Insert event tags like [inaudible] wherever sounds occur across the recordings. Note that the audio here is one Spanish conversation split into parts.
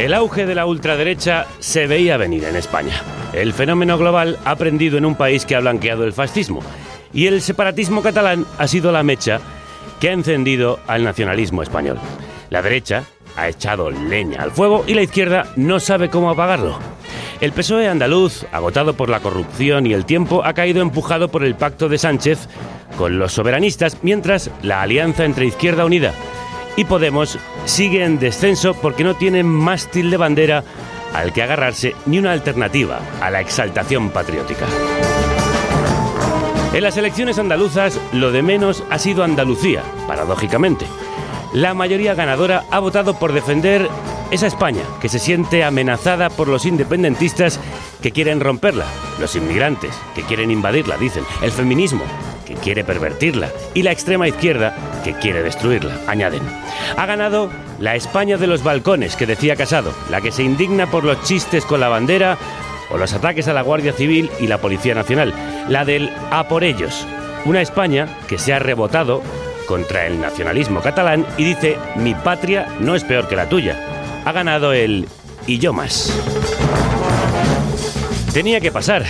El auge de la ultraderecha se veía venir en España. El fenómeno global ha prendido en un país que ha blanqueado el fascismo. Y el separatismo catalán ha sido la mecha que ha encendido al nacionalismo español. La derecha ha echado leña al fuego y la izquierda no sabe cómo apagarlo. El PSOE andaluz, agotado por la corrupción y el tiempo, ha caído empujado por el pacto de Sánchez con los soberanistas, mientras la alianza entre Izquierda Unida y Podemos sigue en descenso porque no tiene mástil de bandera al que agarrarse ni una alternativa a la exaltación patriótica. En las elecciones andaluzas, lo de menos ha sido Andalucía, paradójicamente. La mayoría ganadora ha votado por defender esa España que se siente amenazada por los independentistas que quieren romperla, los inmigrantes que quieren invadirla, dicen, el feminismo que quiere pervertirla y la extrema izquierda que quiere destruirla, añaden. Ha ganado la España de los balcones que decía Casado, la que se indigna por los chistes con la bandera o los ataques a la Guardia Civil y la Policía Nacional, la del a por ellos, una España que se ha rebotado contra el nacionalismo catalán y dice mi patria no es peor que la tuya. Ha ganado el y yo más. Tenía que pasar.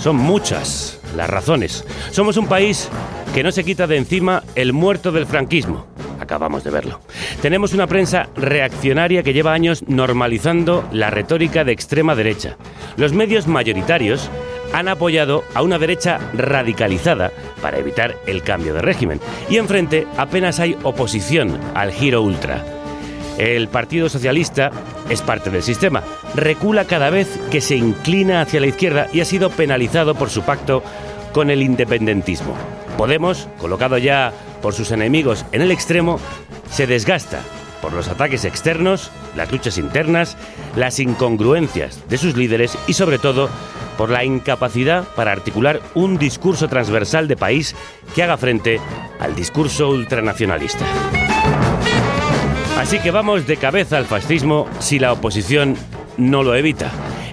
Son muchas las razones. Somos un país que no se quita de encima el muerto del franquismo. Acabamos de verlo. Tenemos una prensa reaccionaria que lleva años normalizando la retórica de extrema derecha. Los medios mayoritarios han apoyado a una derecha radicalizada para evitar el cambio de régimen. Y enfrente apenas hay oposición al giro ultra. El Partido Socialista es parte del sistema. Recula cada vez que se inclina hacia la izquierda y ha sido penalizado por su pacto con el independentismo. Podemos, colocado ya por sus enemigos en el extremo, se desgasta por los ataques externos, las luchas internas, las incongruencias de sus líderes y sobre todo por la incapacidad para articular un discurso transversal de país que haga frente al discurso ultranacionalista. Así que vamos de cabeza al fascismo si la oposición no lo evita.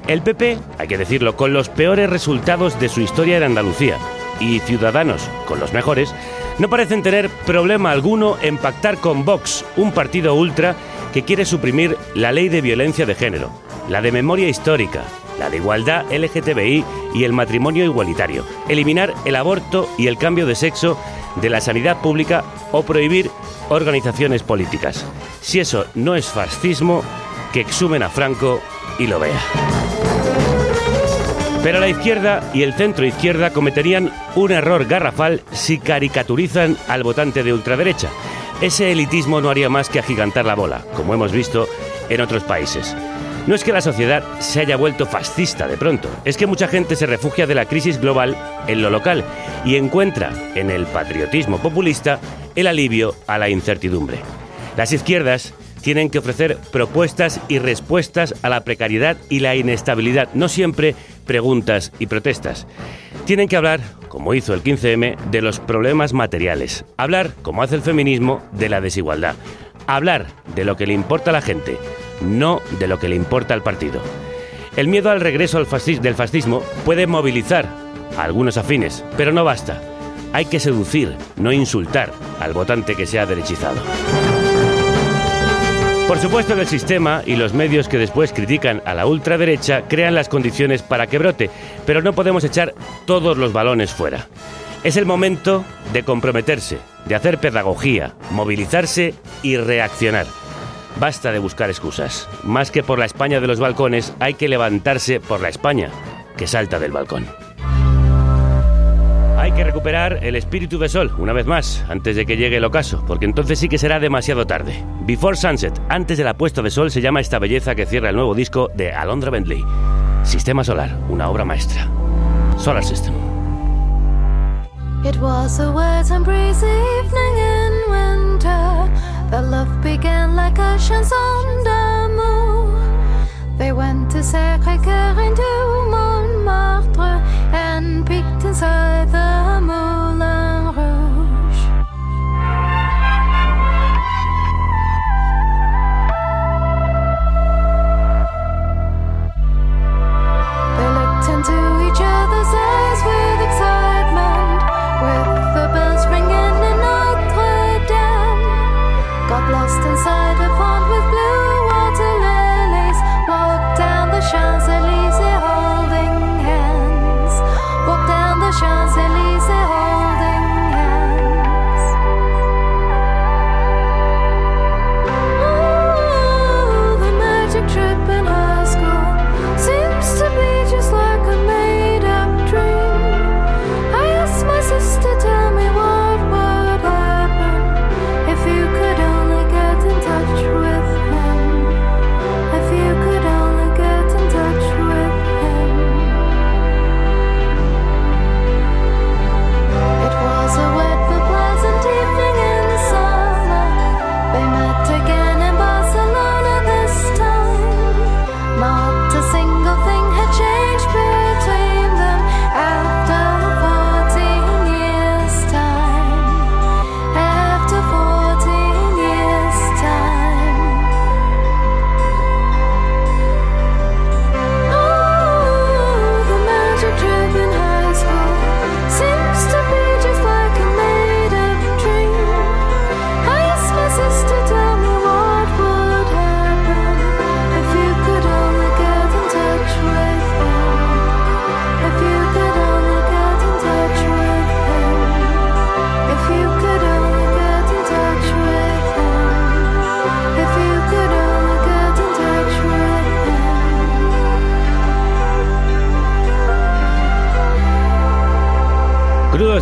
El PP, hay que decirlo, con los peores resultados de su historia en Andalucía y Ciudadanos con los mejores, no parecen tener problema alguno en pactar con Vox, un partido ultra que quiere suprimir la ley de violencia de género, la de memoria histórica, la de igualdad LGTBI y el matrimonio igualitario, eliminar el aborto y el cambio de sexo de la sanidad pública o prohibir organizaciones políticas. Si eso no es fascismo, que exhumen a Franco y lo vea. Pero la izquierda y el centro izquierda cometerían un error garrafal si caricaturizan al votante de ultraderecha. Ese elitismo no haría más que agigantar la bola, como hemos visto en otros países. No es que la sociedad se haya vuelto fascista de pronto, es que mucha gente se refugia de la crisis global en lo local y encuentra en el patriotismo populista el alivio a la incertidumbre. Las izquierdas tienen que ofrecer propuestas y respuestas a la precariedad y la inestabilidad, no siempre preguntas y protestas. Tienen que hablar, como hizo el 15M, de los problemas materiales. Hablar, como hace el feminismo, de la desigualdad. Hablar de lo que le importa a la gente, no de lo que le importa al partido. El miedo al regreso del fascismo puede movilizar a algunos afines, pero no basta. Hay que seducir, no insultar al votante que se ha derechizado. Por supuesto que el sistema y los medios que después critican a la ultraderecha crean las condiciones para que brote, pero no podemos echar todos los balones fuera. Es el momento de comprometerse, de hacer pedagogía, movilizarse y reaccionar. Basta de buscar excusas. Más que por la España de los balcones, hay que levantarse por la España que salta del balcón. Hay que recuperar el espíritu de sol, una vez más, antes de que llegue el ocaso, porque entonces sí que será demasiado tarde. Before Sunset, antes de la puesta de sol, se llama esta belleza que cierra el nuevo disco de Alondra Bentley. Sistema Solar, una obra maestra. Solar System. It was a wet and breezy evening in winter. The love began like oceans on the moon. They went to Sacré-Cœur And peeked inside the Moulin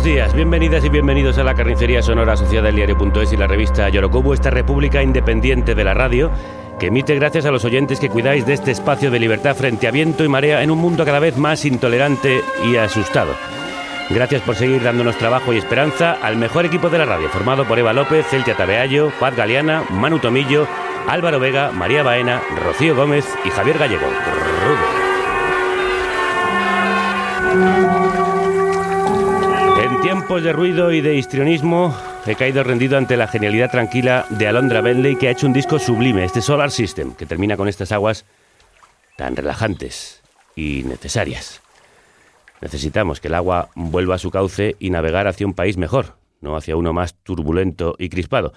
Crudos días, bienvenidas y bienvenidos a la carnicería sonora asociada al diario.es y la revista Yorokubu, esta república independiente de la radio que emite gracias a los oyentes que cuidáis de este espacio de libertad frente a viento y marea en un mundo cada vez más intolerante y asustado. Gracias por seguir dándonos trabajo y esperanza al mejor equipo de la radio, formado por Eva López, Celtia Tabeallo, Paz Galeana, Manu Tomillo, Álvaro Vega, María Baena, Rocío Gómez y Javier Gallego. Tiempos de ruido y de histrionismo, he caído rendido ante la genialidad tranquila de Alondra Bentley, que ha hecho un disco sublime, este Solar System, que termina con estas aguas tan relajantes y necesarias. Necesitamos que el agua vuelva a su cauce y navegar hacia un país mejor, no hacia uno más turbulento y crispado.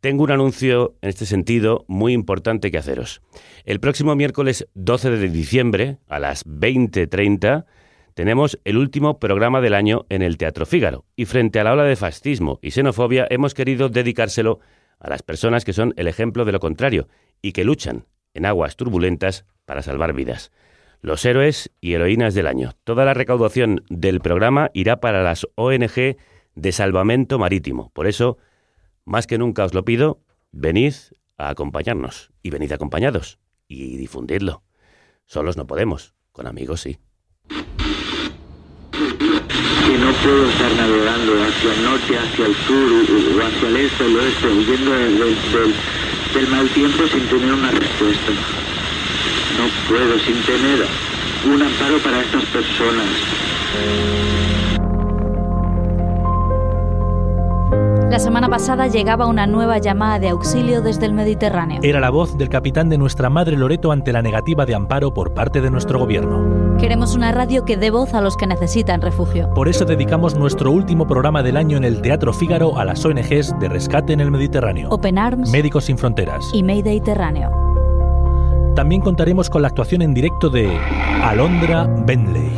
Tengo un anuncio en este sentido muy importante que haceros. El próximo miércoles 12 de diciembre, a las 20.30, tenemos el último programa del año en el Teatro Fígaro y frente a la ola de fascismo y xenofobia hemos querido dedicárselo a las personas que son el ejemplo de lo contrario y que luchan en aguas turbulentas para salvar vidas. Los héroes y heroínas del año. Toda la recaudación del programa irá para las ONG de salvamento marítimo. Por eso, más que nunca os lo pido, venid a acompañarnos y venid acompañados y difundidlo. Solos no podemos, con amigos sí. No puedo estar navegando hacia el norte, hacia el sur o hacia el este el oeste, huyendo del mal tiempo sin tener una respuesta. No puedo sin tener un amparo para estas personas. La semana pasada llegaba una nueva llamada de auxilio desde el Mediterráneo. Era la voz del capitán de nuestra madre Loreto ante la negativa de amparo por parte de nuestro gobierno. Queremos una radio que dé voz a los que necesitan refugio. Por eso dedicamos nuestro último programa del año en el Teatro Fígaro a las ONGs de rescate en el Mediterráneo. Open Arms Médicos Sin Fronteras. y Mediterráneo. También contaremos con la actuación en directo de Alondra Bentley.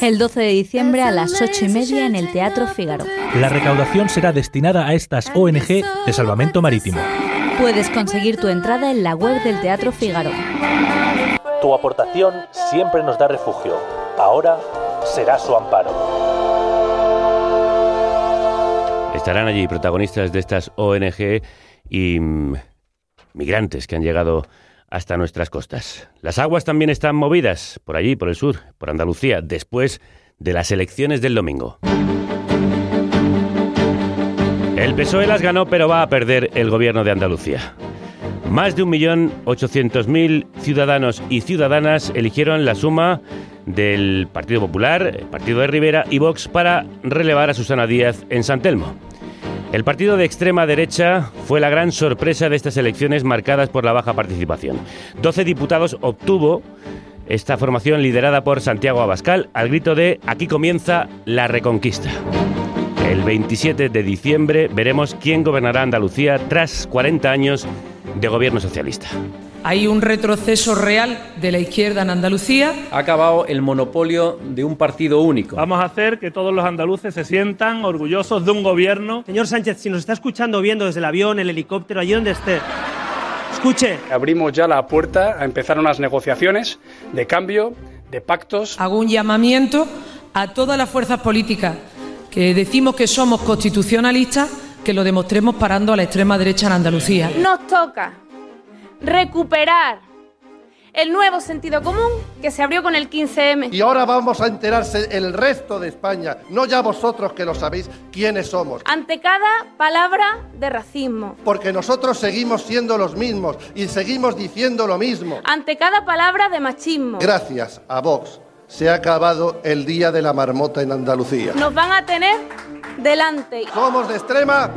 El 12 de diciembre a las 8 y media en el Teatro Fígaro. La recaudación será destinada a estas ONG de salvamento marítimo. Puedes conseguir tu entrada en la web del Teatro Fígaro. Tu aportación siempre nos da refugio. Ahora será su amparo. Estarán allí protagonistas de estas ONG y mm, migrantes que han llegado hasta nuestras costas. Las aguas también están movidas por allí, por el sur, por Andalucía, después de las elecciones del domingo. El PSOE las ganó, pero va a perder el gobierno de Andalucía. Más de 1.800.000 ciudadanos y ciudadanas eligieron la suma del Partido Popular, el Partido de Rivera y Vox para relevar a Susana Díaz en San Telmo. El partido de extrema derecha fue la gran sorpresa de estas elecciones marcadas por la baja participación. 12 diputados obtuvo esta formación liderada por Santiago Abascal al grito de Aquí comienza la reconquista. El 27 de diciembre veremos quién gobernará Andalucía tras 40 años de gobierno socialista. Hay un retroceso real de la izquierda en Andalucía. Ha acabado el monopolio de un partido único. Vamos a hacer que todos los andaluces se sientan orgullosos de un gobierno. Señor Sánchez, si nos está escuchando viendo desde el avión, el helicóptero, allí donde esté, escuche. Abrimos ya la puerta a empezar unas negociaciones de cambio, de pactos. Hago un llamamiento a todas las fuerzas políticas que decimos que somos constitucionalistas, que lo demostremos parando a la extrema derecha en Andalucía. Nos toca recuperar el nuevo sentido común que se abrió con el 15M. Y ahora vamos a enterarse el resto de España, no ya vosotros que lo sabéis, quiénes somos. Ante cada palabra de racismo. Porque nosotros seguimos siendo los mismos y seguimos diciendo lo mismo. Ante cada palabra de machismo. Gracias a Vox se ha acabado el día de la marmota en Andalucía. Nos van a tener delante. Somos de extrema.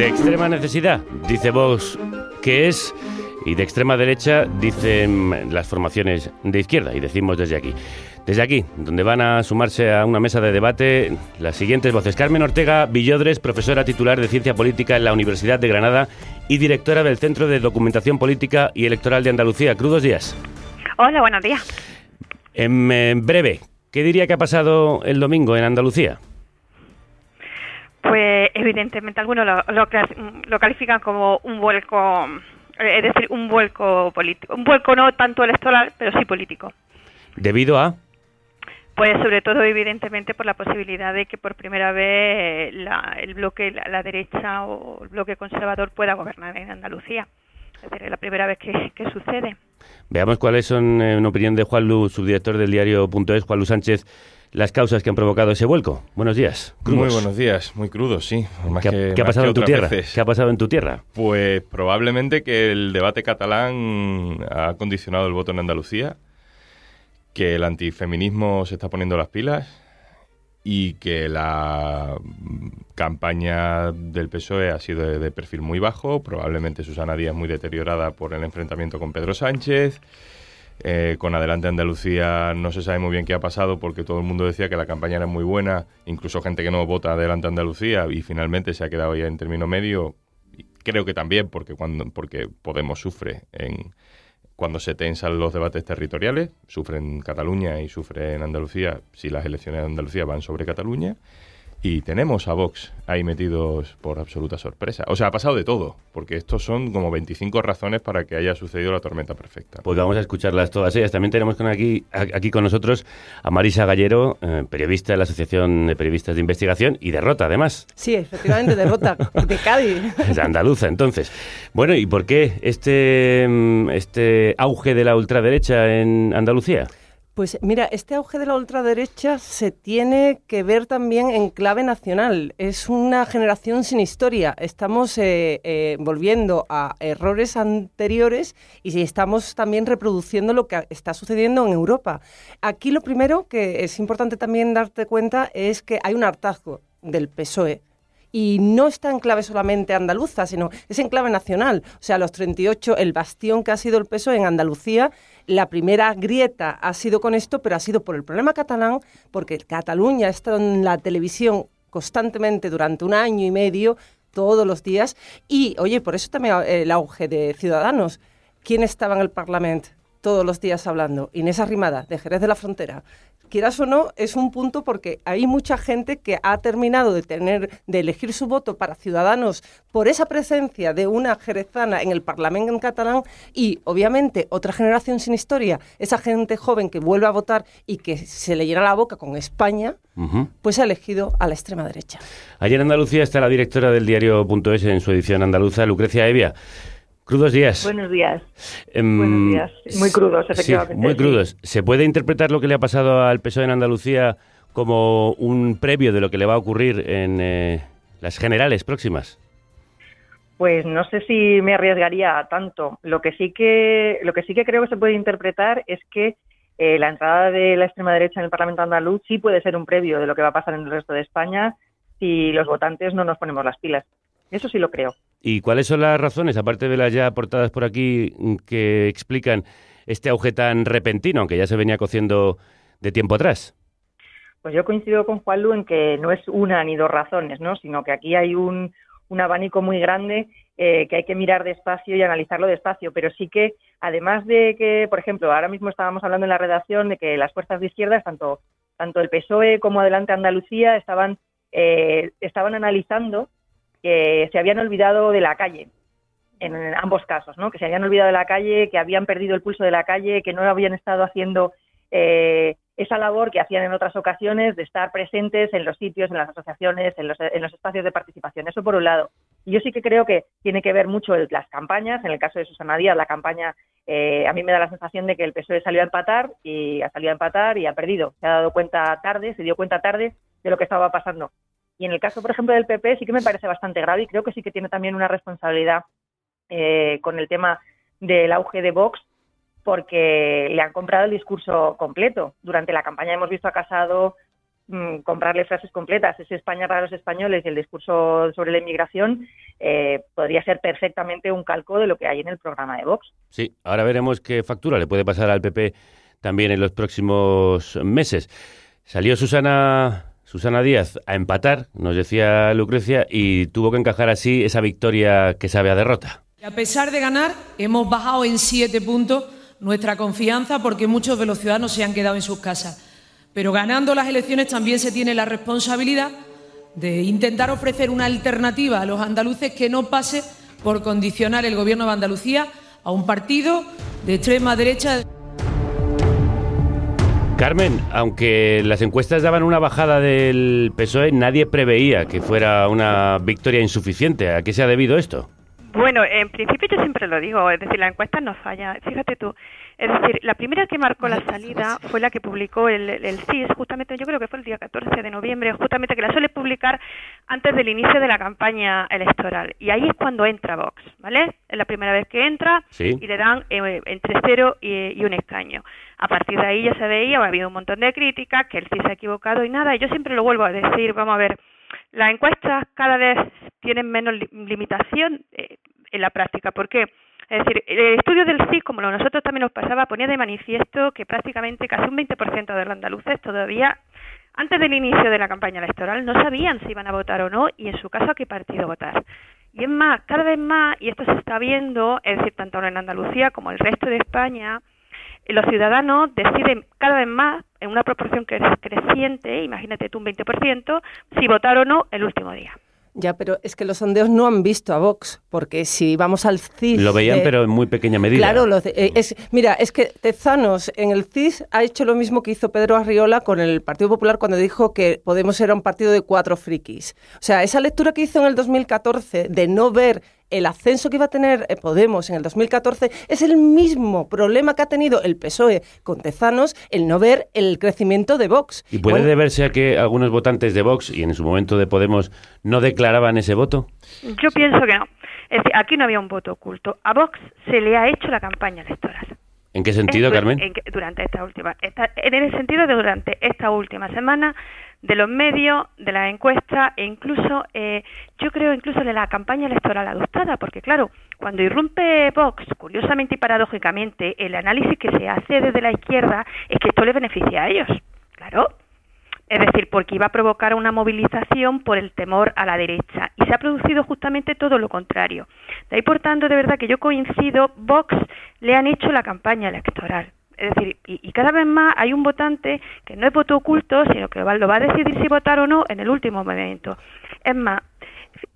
De extrema necesidad, dice Vox, que es, y de extrema derecha, dicen las formaciones de izquierda, y decimos desde aquí. Desde aquí, donde van a sumarse a una mesa de debate las siguientes voces. Carmen Ortega Villodres, profesora titular de Ciencia Política en la Universidad de Granada y directora del Centro de Documentación Política y Electoral de Andalucía. Crudos días. Hola, buenos días. En, en breve, ¿qué diría que ha pasado el domingo en Andalucía? Pues evidentemente algunos lo, lo, lo califican como un vuelco, eh, es decir, un vuelco político. Un vuelco no tanto electoral, pero sí político. ¿Debido a? Pues sobre todo, evidentemente, por la posibilidad de que por primera vez la, el bloque, la, la, derecha o el bloque conservador pueda gobernar en Andalucía. Es decir, es la primera vez que, que sucede. Veamos cuáles son, en opinión de Juan Lu, subdirector del diario.es, Juan Lu Sánchez, las causas que han provocado ese vuelco. Buenos días. Crudos. Muy buenos días, muy crudos, sí. Más ¿Qué, que, ¿qué ha pasado en tu tierra? Veces. ¿Qué ha pasado en tu tierra? Pues probablemente que el debate catalán ha condicionado el voto en Andalucía, que el antifeminismo se está poniendo las pilas y que la campaña del PSOE ha sido de, de perfil muy bajo, probablemente Susana Díaz muy deteriorada por el enfrentamiento con Pedro Sánchez. Eh, con Adelante Andalucía no se sabe muy bien qué ha pasado porque todo el mundo decía que la campaña era muy buena, incluso gente que no vota Adelante Andalucía y finalmente se ha quedado ya en término medio. Creo que también porque cuando porque Podemos sufre en cuando se tensan los debates territoriales, sufre en Cataluña y sufre en Andalucía si las elecciones de Andalucía van sobre Cataluña. Y tenemos a Vox ahí metidos por absoluta sorpresa. O sea, ha pasado de todo, porque estos son como 25 razones para que haya sucedido la tormenta perfecta. Pues vamos a escucharlas todas ellas. También tenemos con aquí, aquí con nosotros a Marisa Gallero, eh, periodista de la Asociación de Periodistas de Investigación y Derrota, además. Sí, efectivamente, Derrota, [laughs] de Cádiz. Es andaluza, entonces. Bueno, ¿y por qué este, este auge de la ultraderecha en Andalucía? Pues mira, este auge de la ultraderecha se tiene que ver también en clave nacional. Es una generación sin historia. Estamos eh, eh, volviendo a errores anteriores y estamos también reproduciendo lo que está sucediendo en Europa. Aquí lo primero que es importante también darte cuenta es que hay un hartazgo del PSOE y no está en clave solamente andaluza, sino es en clave nacional. O sea, los 38, el bastión que ha sido el PSOE en Andalucía, la primera grieta ha sido con esto, pero ha sido por el problema catalán, porque Cataluña ha estado en la televisión constantemente durante un año y medio, todos los días, y oye, por eso también el auge de Ciudadanos. ¿quién estaba en el Parlamento todos los días hablando? Inés Arrimada, de Jerez de la Frontera. Quieras o no, es un punto porque hay mucha gente que ha terminado de tener, de elegir su voto para ciudadanos por esa presencia de una jerezana en el Parlamento en catalán y, obviamente, otra generación sin historia, esa gente joven que vuelve a votar y que se le llena la boca con España, pues ha elegido a la extrema derecha. Ayer en Andalucía está la directora del diario.es en su edición andaluza, Lucrecia Evia. Crudos días. Buenos días. Em, buenos días. Muy crudos, sí, efectivamente. muy crudos. ¿Se puede interpretar lo que le ha pasado al PSOE en Andalucía como un previo de lo que le va a ocurrir en eh, las generales próximas? Pues no sé si me arriesgaría a tanto. Lo que sí que lo que sí que creo que se puede interpretar es que eh, la entrada de la extrema derecha en el Parlamento andaluz sí puede ser un previo de lo que va a pasar en el resto de España si los votantes no nos ponemos las pilas. Eso sí lo creo. ¿Y cuáles son las razones, aparte de las ya aportadas por aquí, mm, que explican este auge tan repentino, aunque ya se venía cociendo de tiempo atrás? Pues yo coincido con Juanlu en que no es una ni dos razones, ¿no? sino que aquí hay un, un abanico muy grande eh, que hay que mirar despacio y analizarlo despacio. Pero sí que, además de que, por ejemplo, ahora mismo estábamos hablando en la redacción de que las fuerzas de izquierdas, tanto, tanto el PSOE como Adelante Andalucía, estaban, eh, estaban analizando que se habían olvidado de la calle en ambos casos, ¿no? Que se habían olvidado de la calle, que habían perdido el pulso de la calle, que no habían estado haciendo eh, esa labor que hacían en otras ocasiones de estar presentes en los sitios, en las asociaciones, en los, espacios de participación. Eso por un lado. Y yo sí que creo que tiene que ver mucho el- las campañas. En el caso de Susana Díaz, la campaña, eh, a mí me da la sensación de que el PSOE salió a empatar y ha salido a empatar y ha perdido. Se ha dado cuenta tarde, se dio cuenta tarde de lo que estaba pasando. Y en el caso, por ejemplo, del PP, sí que me parece bastante grave y creo que sí que tiene también una responsabilidad eh, con el tema del auge de Vox, porque le han comprado el discurso completo. Durante la campaña hemos visto a Casado mm, comprarle frases completas. Ese España para los españoles y el discurso sobre la inmigración eh, podría ser perfectamente un calco de lo que hay en el programa de Vox. Sí, ahora veremos qué factura le puede pasar al PP también en los próximos meses. Salió Susana Susana Díaz a empatar, nos decía Lucrecia, y tuvo que encajar así esa victoria que sabe a derrota. A pesar de ganar, hemos bajado en siete puntos nuestra confianza porque muchos de los ciudadanos se han quedado en sus casas. Pero ganando las elecciones también se tiene la responsabilidad de intentar ofrecer una alternativa a los andaluces que no pase por condicionar el gobierno de Andalucía a un partido de extrema derecha. Carmen, aunque las encuestas daban una bajada del PSOE, nadie preveía que fuera una victoria insuficiente. ¿A qué se ha debido esto? Bueno, en principio yo siempre lo digo, es decir, la encuesta no falla. Fíjate tú, es decir, la primera que marcó la salida fue la que publicó el, el CIS, justamente, yo creo que fue el día 14 de noviembre, justamente que la suele publicar antes del inicio de la campaña electoral. Y ahí es cuando entra Vox, ¿vale? Es la primera vez que entra Sí. y le dan eh, entre cero y, y un escaño. A partir de ahí ya se veía, ha habido un montón de críticas, que el CIS se ha equivocado y nada. Yo siempre lo vuelvo a decir, vamos a ver, las encuestas cada vez tienen menos li- limitación eh, en la práctica. ¿Por qué? Es decir, el estudio del CIS, como a nosotros también nos pasaba, ponía de manifiesto que prácticamente casi un 20% de los andaluces todavía, antes del inicio de la campaña electoral, no sabían si iban a votar o no y, en su caso, a qué partido votar. Y es más, cada vez más, y esto se está viendo, es decir, tanto en Andalucía como en el resto de España, los ciudadanos deciden cada vez más, en una proporción que es creciente, imagínate tú un 20%, si votar o no el último día. Ya, pero es que los sondeos no han visto a Vox, porque si vamos al CIS... Lo veían, pero en muy pequeña medida. Claro, los de- eh, es, mira, es que Tezanos en el CIS ha hecho lo mismo que hizo Pedro Arriola con el Partido Popular cuando dijo que Podemos era un partido de cuatro frikis. O sea, esa lectura que hizo en el 2014 de no ver el ascenso que iba a tener eh, Podemos en el 2014 es el mismo problema que ha tenido el PSOE con Tezanos, el no ver el crecimiento de Vox. ¿Y puede Bueno, deberse a que algunos votantes de Vox y en su momento de Podemos no declaraban ese voto? Yo pienso que no. Es decir, aquí no había un voto oculto. A Vox se le ha hecho la campaña electoral. ¿En qué sentido, Carmen? en que- durante esta última, esta- en el sentido de durante esta última semana de los medios, de las encuestas e incluso, eh, yo creo incluso de la campaña electoral adoptada, porque claro, cuando irrumpe Vox, curiosamente y paradójicamente, el análisis que se hace desde la izquierda es que esto le beneficia a ellos, claro, Es decir, porque iba a provocar una movilización por el temor a la derecha. Y se ha producido justamente todo lo contrario. De ahí, por tanto, de verdad que yo coincido, Vox le han hecho la campaña electoral. Es decir, y, y cada vez más hay un votante que no es voto oculto, sino que va- lo va a decidir si votar o no en el último momento. Es más,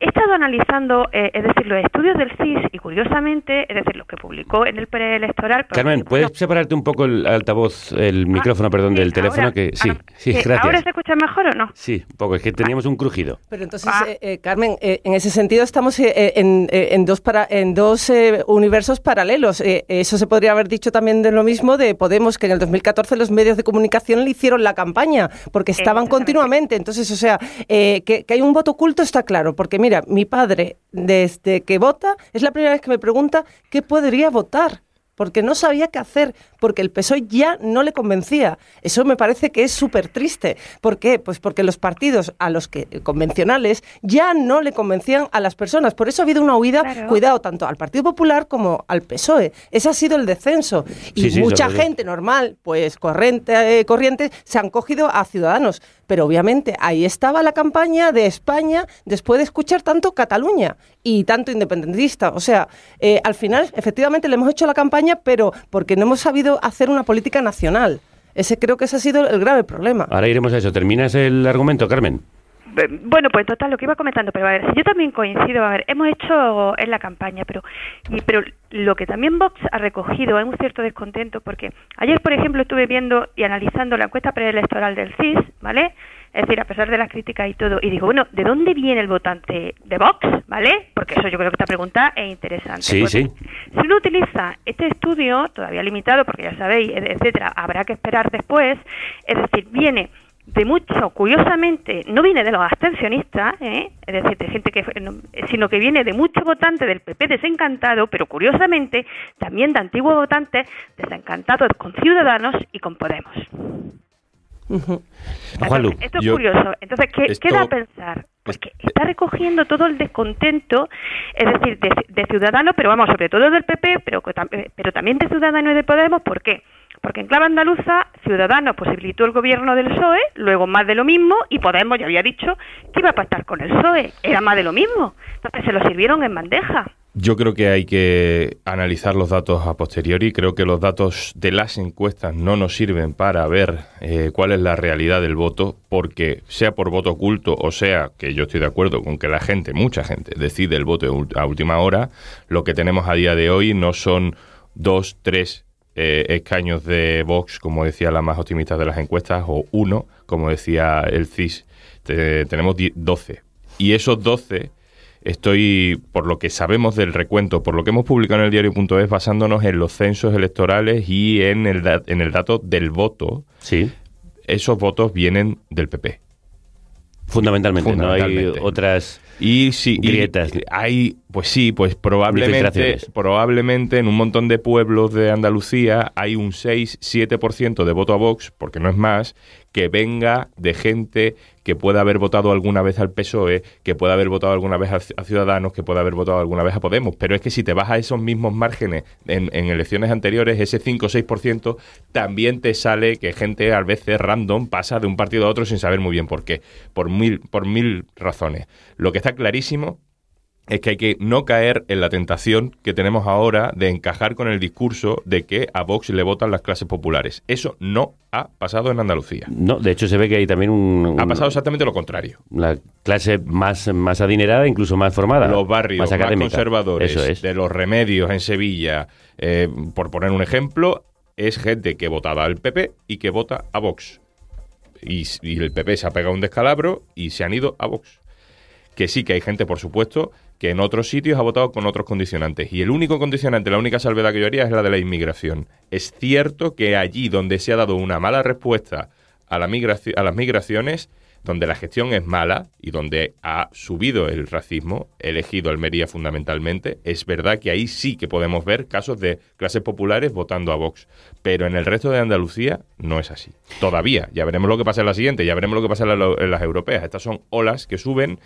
he estado analizando, eh, es decir, los estudios del CIS y curiosamente, es decir, lo que publicó en el preelectoral. Carmen, ¿puedes separarte un poco el altavoz, el micrófono, perdón, del teléfono? ahora- que Sí, sí, que gracias. ¿Ahora se escucha mejor o no? Sí, un poco, es que teníamos un crujido. Pero entonces, eh, eh, Carmen, eh, en ese sentido estamos eh, eh, en, eh, en dos, para, en dos eh, universos paralelos. Eh, eso se podría haber dicho también de lo mismo de Podemos, que en el 2014 los medios de comunicación le hicieron la campaña, porque estaban continuamente. Entonces, o sea, eh, que, que hay un voto oculto está claro, porque mira, mi padre, desde que vota, es la primera vez que me pregunta qué podría votar porque no sabía qué hacer, porque el PSOE ya no le convencía. Eso me parece que es súper triste. ¿Por qué? Pues porque los partidos a los que convencionales ya no le convencían a las personas. Por eso ha habido una huida, cuidado, tanto al Partido Popular como al PSOE. Ese ha sido el descenso. Y Sí, sí, mucha gente normal, pues corriente, eh, corriente, se han cogido a Ciudadanos. Pero obviamente ahí estaba la campaña de España después de escuchar tanto Cataluña y tanto independentista. O sea, eh, al final, efectivamente, le hemos hecho la campaña, pero porque no hemos sabido hacer una política nacional. Ese creo que ese ha sido el grave problema. Ahora iremos a eso. ¿Terminas el argumento, Carmen? Bueno, pues total, lo que iba comentando, pero a ver, si yo también coincido, a ver, hemos hecho en la campaña, pero, y, pero lo que también Vox ha recogido es un cierto descontento, porque ayer, por ejemplo, estuve viendo y analizando la encuesta preelectoral del CIS, ¿vale? Es decir, a pesar de las críticas y todo, y digo, bueno, ¿de dónde viene el votante de Vox? ¿Vale? Porque eso yo creo que esta pregunta es interesante. Sí, Pues, sí. si uno utiliza este estudio, todavía limitado, porque ya sabéis, etcétera, habrá que esperar después, es decir, viene de mucho, curiosamente, no viene de los abstencionistas, ¿eh? es decir, de gente que, no, sino que viene de muchos votantes del PP desencantado, pero curiosamente también de antiguos votantes desencantados con Ciudadanos y con Podemos. Juanlu, Esto es yo- curioso. Entonces, ¿qué, esto- qué da a pensar? Pues que está recogiendo todo el descontento, es decir, de, de Ciudadanos, pero vamos, sobre todo del PP, pero, eh, pero también de Ciudadanos y de Podemos. ¿Por qué? Porque en clave andaluza, Ciudadanos posibilitó el gobierno del PSOE, luego más de lo mismo, y Podemos ya había dicho que iba a pactar con el PSOE. Era más de lo mismo. Entonces se lo sirvieron en bandeja. Yo creo que hay que analizar los datos a posteriori. Creo que los datos de las encuestas no nos sirven para ver eh, cuál es la realidad del voto, porque sea por voto oculto o sea que yo estoy de acuerdo con que la gente, mucha gente, decide el voto a última hora, lo que tenemos a día de hoy no son dos, tres eh, escaños de Vox, como decía la más optimista de las encuestas, o uno, como decía el CIS. Te- tenemos die- 12. Y esos 12 estoy, por lo que sabemos del recuento, por lo que hemos publicado en el diario.es, basándonos en los censos electorales y en el, da- en el dato del voto. Sí. Esos votos vienen del PP. Fundamentalmente, no hay Fundamentalmente. otras y sí, y grietas. hay, pues sí, pues probablemente, probablemente en un montón de pueblos de Andalucía hay un 6-7% de voto a Vox, porque no es más, que venga de gente que pueda haber votado alguna vez al PSOE, que pueda haber votado alguna vez a, a Ciudadanos, que pueda haber votado alguna vez a Podemos. Pero es que si te vas a esos mismos márgenes en, en elecciones anteriores, ese 5 o 6%, también te sale que gente a veces random pasa de un partido a otro sin saber muy bien por qué. Por mil, por mil razones. Lo que está clarísimo es que hay que no caer en la tentación que tenemos ahora de encajar con el discurso de que a Vox le votan las clases populares. Eso no ha pasado en Andalucía. No, de hecho se ve que hay también un... Ha pasado exactamente lo contrario. La clase más, más adinerada, incluso más formada. Los barrios más, conservadores Eso es. de los remedios en Sevilla, eh, por poner un ejemplo, es gente que votaba al PP y que vota a Vox. Y, y el PP se ha pegado un descalabro y se han ido a Vox. Que sí que hay gente, por supuesto, que en otros sitios ha votado con otros condicionantes. Y el único condicionante, la única salvedad que yo haría es la de la inmigración. Es cierto que allí donde se ha dado una mala respuesta a, la a las migraciones, donde la gestión es mala y donde ha subido el racismo, elegido Almería fundamentalmente, es verdad que ahí sí que podemos ver casos de clases populares votando a Vox. Pero en el resto de Andalucía no es así. Todavía. Ya veremos lo que pasa en la siguiente, ya veremos lo que pasa en, en las europeas. Estas son olas que suben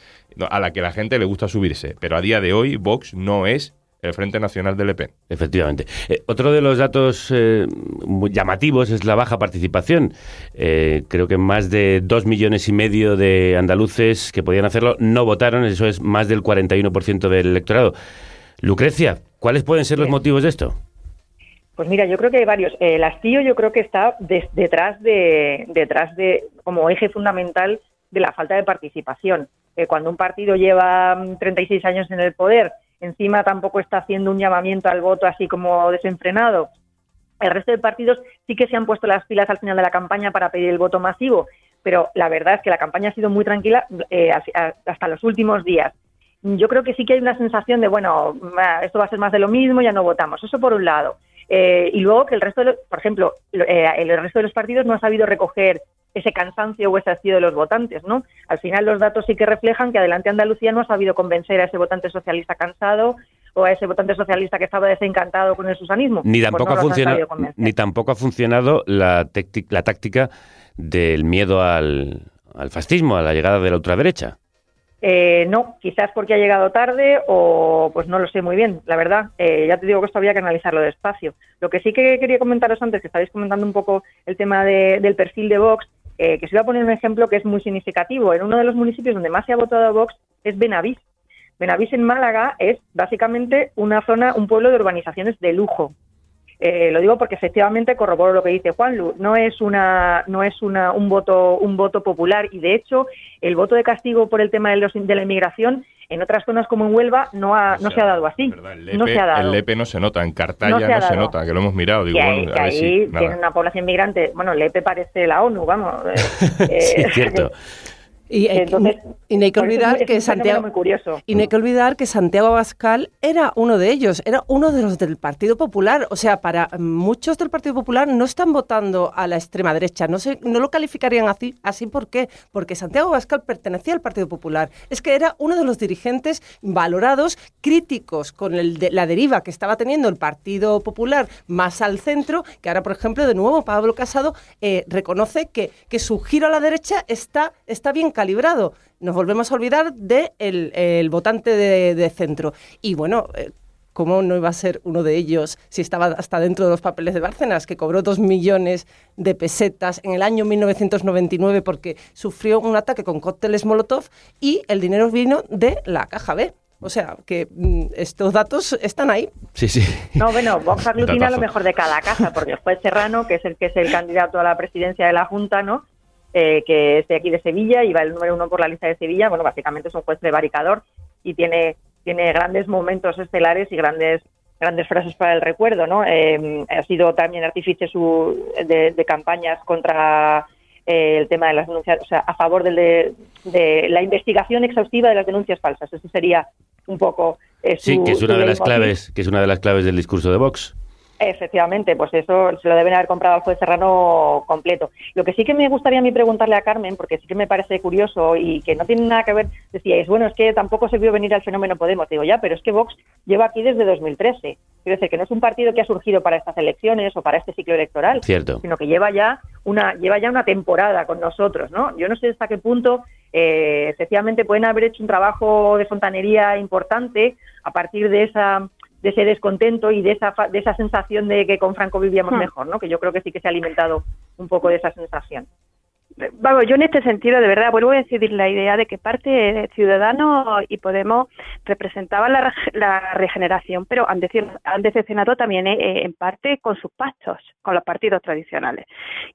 a la que la gente le gusta subirse. Pero a día de hoy Vox no es el Frente Nacional del E EP. Efectivamente. Eh, otro de los datos eh, muy llamativos es la baja participación. Eh, creo que más de dos millones y medio de andaluces que podían hacerlo no votaron, eso es más del 41% del electorado. Lucrecia, ¿cuáles pueden ser los motivos de esto? Pues mira, yo creo que hay varios. El hastío yo creo que está detrás de detrás de como eje fundamental de la falta de participación. Eh, cuando un partido lleva mm, 36 años en el poder, encima tampoco está haciendo un llamamiento al voto así como desenfrenado. El resto de partidos sí que se han puesto las pilas al final de la campaña para pedir el voto masivo, pero la verdad es que la campaña ha sido muy tranquila eh, hasta los últimos días. Yo creo que sí que hay una sensación de, bueno, esto va a ser más de lo mismo, ya no votamos. Eso por un lado. Eh, y luego que el resto, de los- por ejemplo, lo- eh, el resto de los partidos no ha sabido recoger ese cansancio o ese hastío de los votantes, ¿no? Al final los datos sí que reflejan que Adelante Andalucía no ha sabido convencer a ese votante socialista cansado o a ese votante socialista que estaba desencantado con el susanismo. Ni Pues tampoco, no ha funcionado, ni tampoco ha funcionado la, la táctica del miedo al, al fascismo, a la llegada de la ultraderecha. Eh, no, quizás porque ha llegado tarde o pues no lo sé muy bien, la verdad. Eh, ya te digo que esto habría que analizarlo despacio. Lo que sí que quería comentaros antes, que estabais comentando un poco el tema de- del perfil de Vox, eh, que os iba a poner un ejemplo que es muy significativo. En uno de los municipios donde más se ha votado a Vox es Benavís. Benavís en Málaga es básicamente una zona, un pueblo de urbanizaciones de lujo. Eh, lo digo porque efectivamente corroboro lo que dice Juanlu. No es una, no es una, un voto, un voto popular y de hecho el voto de castigo por el tema de, los, de la inmigración en otras zonas como en Huelva no ha, no se ha dado así. El No se ha dado. el EP no se nota, en Cartaya No no se nota, que lo hemos mirado. Digo, que ahí, bueno, que a ver ahí si. nada. tiene una población migrante. Bueno, Lepe parece la ONU, vamos. eh, [laughs] eh, Sí, es cierto. [laughs] Y, Entonces, y no hay que olvidar es- es que Santiago muy curioso. y no hay que olvidar que Santiago Abascal era uno de ellos, era uno de los del Partido Popular. O sea, para muchos del Partido Popular no están votando a la extrema derecha. No se, no lo calificarían así, así ¿por qué? Porque Santiago Abascal pertenecía al Partido Popular. Es que era uno de los dirigentes valorados, críticos con el de- la deriva que estaba teniendo el Partido Popular más al centro, que ahora, por ejemplo, de nuevo Pablo Casado eh, reconoce que, que su giro a la derecha está, está bien calibrado. Nos volvemos a olvidar del de el votante de, de centro. Y bueno, eh, ¿cómo no iba a ser uno de ellos si estaba hasta dentro de los papeles de Bárcenas, que cobró dos millones de pesetas en el año 1999 porque sufrió un ataque con cócteles Molotov y el dinero vino de la caja B? O sea, que mm, estos datos están ahí. Sí, sí. No, bueno, Vox aglutina lo mejor de cada casa, porque juez Serrano, que es el que es el candidato a la presidencia de la Junta, ¿no? Eh, que es de aquí de Sevilla y va el número uno por la lista de Sevilla, bueno, básicamente es un juez prevaricador y tiene, tiene grandes momentos estelares y grandes grandes frases para el recuerdo, ¿no? Eh, ha sido también artífice su, de, de campañas contra eh, el tema de las denuncias, o sea, a favor de, de la investigación exhaustiva de las denuncias falsas. Eso sería un poco eh, Sí, que es una de las claves, que es una de las claves del discurso de Vox. Efectivamente, pues eso se lo deben haber comprado al juez Serrano completo. Lo que sí que me gustaría a mí preguntarle a Carmen, porque sí que me parece curioso y que no tiene nada que ver, decíais, bueno, es que tampoco se vio venir al fenómeno Podemos. Digo, ya, pero es que Vox lleva aquí desde 2013. Quiero decir que no es un partido que ha surgido para estas elecciones o para este ciclo electoral, Cierto. sino que lleva ya una lleva ya una temporada con nosotros, ¿no? Yo no sé hasta qué punto eh, efectivamente pueden haber hecho un trabajo de fontanería importante a partir de esa de ese descontento y de esa fa- de esa sensación de que con Franco vivíamos Hmm. mejor, ¿no? Que yo creo que sí que se ha alimentado un poco de esa sensación. Vamos, yo en este sentido, de verdad, vuelvo a decidir la idea de que parte de Ciudadanos y Podemos representaban la, la regeneración, pero han, han decepcionado también eh, en parte con sus pactos, con los partidos tradicionales.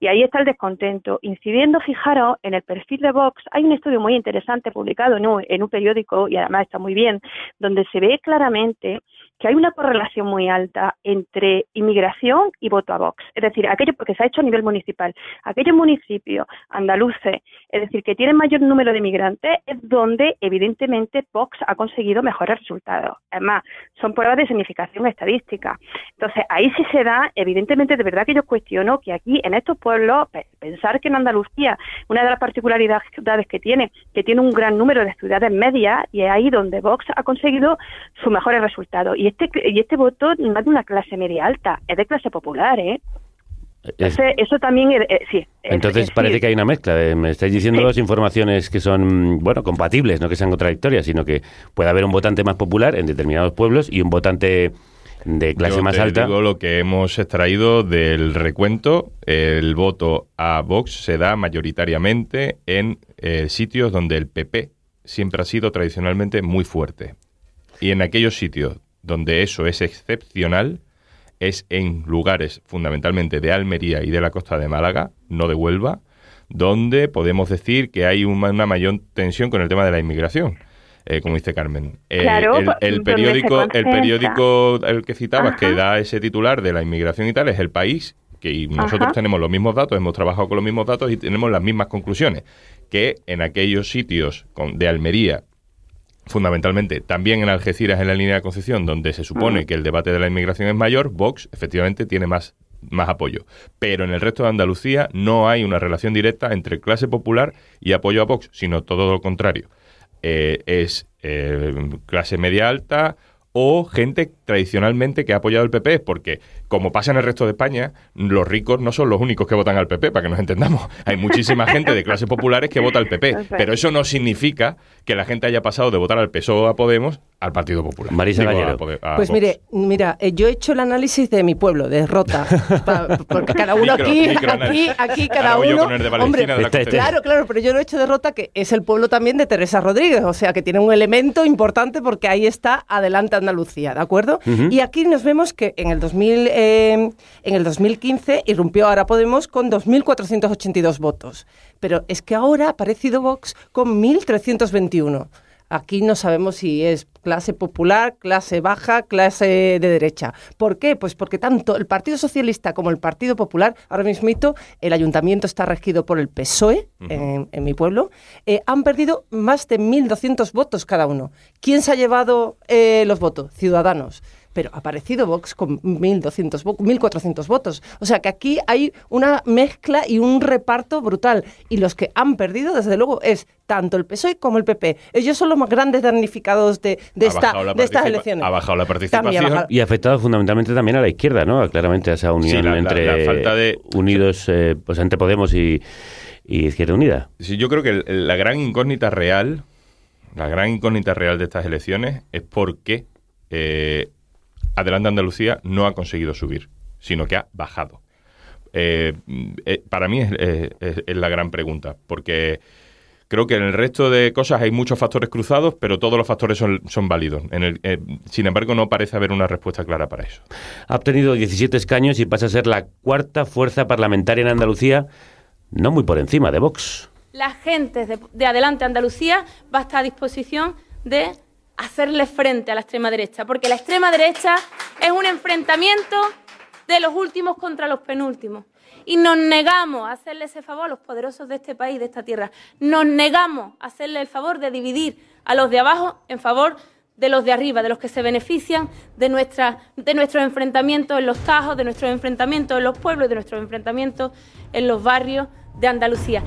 Y ahí está el descontento. Incidiendo, fijaros, en el perfil de Vox, hay un estudio muy interesante publicado en un, en un periódico, y además está muy bien, donde se ve claramente que hay una correlación muy alta entre inmigración y voto a Vox. Es decir, aquello porque se ha hecho a nivel municipal. Aquellos municipios andaluces, es decir, que tienen mayor número de inmigrantes, es donde evidentemente Vox ha conseguido mejores resultados. Además, son pruebas de significación estadística. Entonces, ahí sí se da, evidentemente, de verdad que yo cuestiono que aquí, en estos pueblos, pe- pensar que en Andalucía, una de las particularidades que tiene, que tiene un gran número de ciudades medias, y es ahí donde Vox ha conseguido sus mejores resultados. Y este, y este voto no es de una clase media alta, es de clase popular, ¿eh? Es- Ese- eso también, eh, sí. es- entonces es parece que hay una mezcla. eh, Me estáis diciendo Sí. dos informaciones que son, bueno, compatibles, no que sean contradictorias, sino que puede haber un votante más popular en determinados pueblos y un votante de clase Yo más te alta. digo lo que hemos extraído del recuento. El voto a Vox se da mayoritariamente en eh, sitios donde el PP siempre ha sido tradicionalmente muy fuerte. Y en aquellos sitios donde eso es excepcional, es en lugares fundamentalmente de Almería y de la costa de Málaga, no de Huelva, donde podemos decir que hay una, mayor tensión con el tema de la inmigración. eh, como dice Carmen. Eh, Claro, el, se periódico, el periódico el que citabas, que da ese titular de la inmigración y tal, es El País, que y nosotros Ajá. tenemos los mismos datos, hemos trabajado con los mismos datos y tenemos las mismas conclusiones, que en aquellos sitios con- de Almería, fundamentalmente también en Algeciras, en la línea de Concepción, donde se supone Mm. que el debate de la inmigración es mayor, Vox efectivamente tiene más, más apoyo. Pero en el resto de Andalucía no hay una relación directa entre clase popular y apoyo a Vox, sino todo lo contrario. Eh, es eh, clase media alta o gente tradicionalmente que ha apoyado el PP, porque como pasa en el resto de España, los ricos no son los únicos que votan al PP, para que nos entendamos. Hay muchísima gente de clases populares que vota al PP, Perfecto. pero eso no significa que la gente haya pasado de votar al PSOE o a Podemos al Partido Popular. Marisa Digo, a Gallero. Pues Vox. mire, mira, eh, yo he hecho el análisis de mi pueblo, de Rota, [laughs] pa- porque cada uno Micro- aquí, aquí, aquí, cada Ahora uno, de hombre, de la Concepción. claro, claro, pero yo lo he hecho de Rota, que es el pueblo también de Teresa Rodríguez, o sea, que tiene un elemento importante porque ahí está adelante Andalucía, ¿de acuerdo? Y aquí nos vemos que en el 2000, eh, en el 2015 irrumpió ahora Podemos con 2.482 votos, pero es que ahora ha aparecido Vox con 1.321. Aquí no sabemos si es clase popular, clase baja, clase de derecha. ¿Por qué? Pues porque tanto el Partido Socialista como el Partido Popular, ahora mismo el ayuntamiento está regido por el PSOE en, en mi pueblo, eh, han perdido más de 1.200 votos cada uno. ¿Quién se ha llevado eh, los votos? Ciudadanos. Pero ha aparecido Vox con 1.200, vo- 1.400 votos. O sea que aquí hay una mezcla y un reparto brutal. Y los que han perdido, desde luego, es tanto el PSOE como el PP. Ellos son los más grandes damnificados de, esta, estas elecciones. Ha bajado la ha participación. bajado. Y ha afectado fundamentalmente también a la izquierda, ¿no? Claramente a esa unión Sí, la- la- entre la falta de- unidos, eh, pues entre Podemos y, y Izquierda Unida. Sí, yo creo que la gran incógnita real, la gran incógnita real de estas elecciones es por qué eh, Adelante Andalucía no ha conseguido subir, sino que ha bajado. Eh, eh, para mí es, es- es- es la gran pregunta, porque creo que en el resto de cosas hay muchos factores cruzados, pero todos los factores son, son válidos. En el- eh, sin embargo, no parece haber una respuesta clara para eso. Ha obtenido 17 escaños y pasa a ser la cuarta fuerza parlamentaria en Andalucía, no muy por encima de Vox. la gente de, de Adelante Andalucía va a estar a disposición de hacerle frente a la extrema derecha, porque la extrema derecha es un enfrentamiento de los últimos contra los penúltimos. Y nos negamos a hacerle ese favor a los poderosos de este país, de esta tierra. Nos negamos a hacerle el favor de dividir a los de abajo en favor de los de arriba, de los que se benefician de, nuestra, de nuestros enfrentamientos en los tajos, de nuestros enfrentamientos en los pueblos, de nuestros enfrentamientos en los barrios de Andalucía.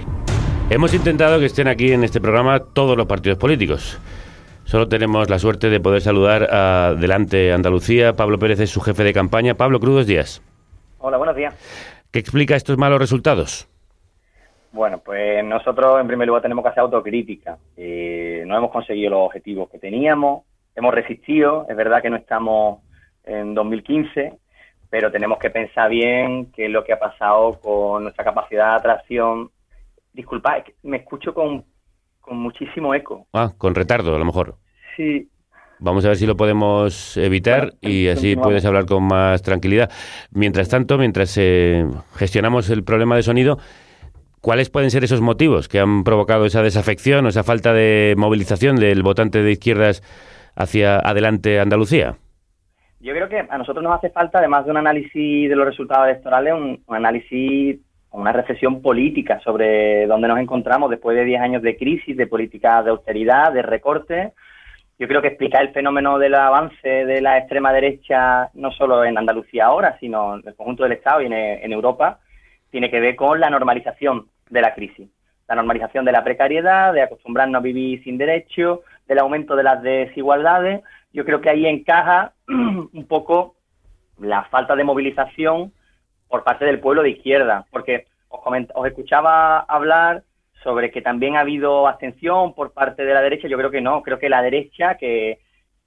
Hemos intentado que estén aquí en este programa todos los partidos políticos. Solo tenemos la suerte de poder saludar a Delante Andalucía. Pablo Pérez es su jefe de campaña. Pablo, crudos días. Hola, buenos días. ¿Qué explica estos malos resultados? Bueno, pues nosotros en primer lugar tenemos que hacer autocrítica. Eh, no hemos conseguido los objetivos que teníamos, hemos resistido, es verdad que no estamos en 2015, pero tenemos que pensar bien qué es lo que ha pasado con nuestra capacidad de atracción. Disculpa, es que me escucho con, con muchísimo eco. Ah, con retardo, a lo mejor. Sí, Vamos a ver si lo podemos evitar y así puedes hablar con más tranquilidad. Mientras tanto, mientras eh, gestionamos el problema de sonido, ¿cuáles pueden ser esos motivos que han provocado esa desafección o esa falta de movilización del votante de izquierdas hacia adelante Andalucía? Yo creo que a nosotros nos hace falta, además de un análisis de los resultados electorales, un, un análisis, una reflexión política sobre dónde nos encontramos después de 10 años de crisis, de políticas de austeridad, de recortes. Yo creo que explicar el fenómeno del avance de la extrema derecha, no solo en Andalucía ahora, sino en el conjunto del Estado y en, Europa, tiene que ver con la normalización de la crisis. La normalización de la precariedad, de acostumbrarnos a vivir sin derecho, del aumento de las desigualdades. Yo creo que ahí encaja [clears throat] un poco la falta de movilización por parte del pueblo de izquierda, porque os, os escuchaba hablar sobre que también ha habido abstención por parte de la derecha, yo creo que no, creo que la derecha que,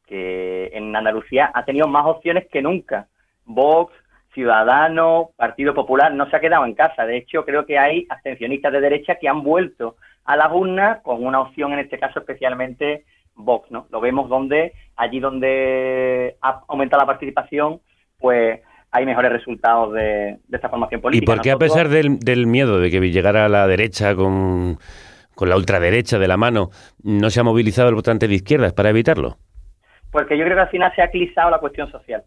que en Andalucía ha tenido más opciones que nunca. Vox, Ciudadanos, Partido Popular, no se ha quedado en casa. De hecho, creo que hay abstencionistas de derecha que han vuelto a las urnas con una opción, en este caso especialmente Vox, ¿no? Lo vemos donde, allí donde ha aumentado la participación, pues hay mejores resultados de, de esta formación ¿Y política. por qué a pesar del, del miedo de que llegara la derecha con, con la ultraderecha de la mano, no se ha movilizado el votante de izquierdas para evitarlo? Porque yo creo que al final se ha eclipsado la cuestión social.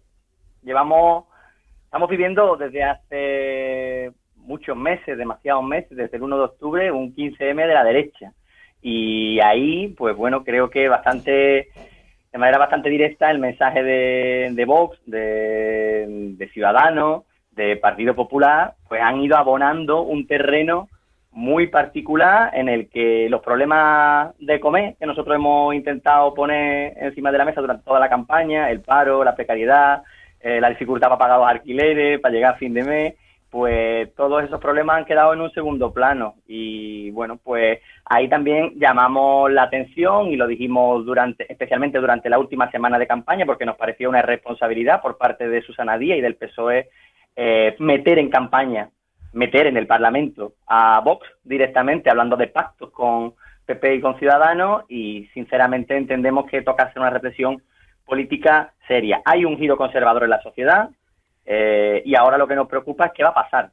Llevamos, estamos viviendo desde hace muchos meses, demasiados meses, desde el 1 de octubre, un 15M de la derecha. Y ahí, pues bueno, creo que bastante, de manera bastante directa, el mensaje de, Vox, de, de Ciudadanos, de Partido Popular, pues han ido abonando un terreno muy particular en el que los problemas de comer que nosotros hemos intentado poner encima de la mesa durante toda la campaña, el paro, la precariedad, eh, la dificultad para pagar los alquileres, para llegar a fin de mes, pues todos esos problemas han quedado en un segundo plano y bueno, pues ahí también llamamos la atención y lo dijimos durante, especialmente durante la última semana de campaña porque nos pareció una responsabilidad por parte de Susana Díaz y del PSOE eh, meter en campaña meter en el Parlamento a Vox directamente, hablando de pactos con PP y con Ciudadanos, y sinceramente entendemos que toca hacer una reflexión política seria. Hay un giro conservador en la sociedad eh, y ahora lo que nos preocupa es qué va a pasar.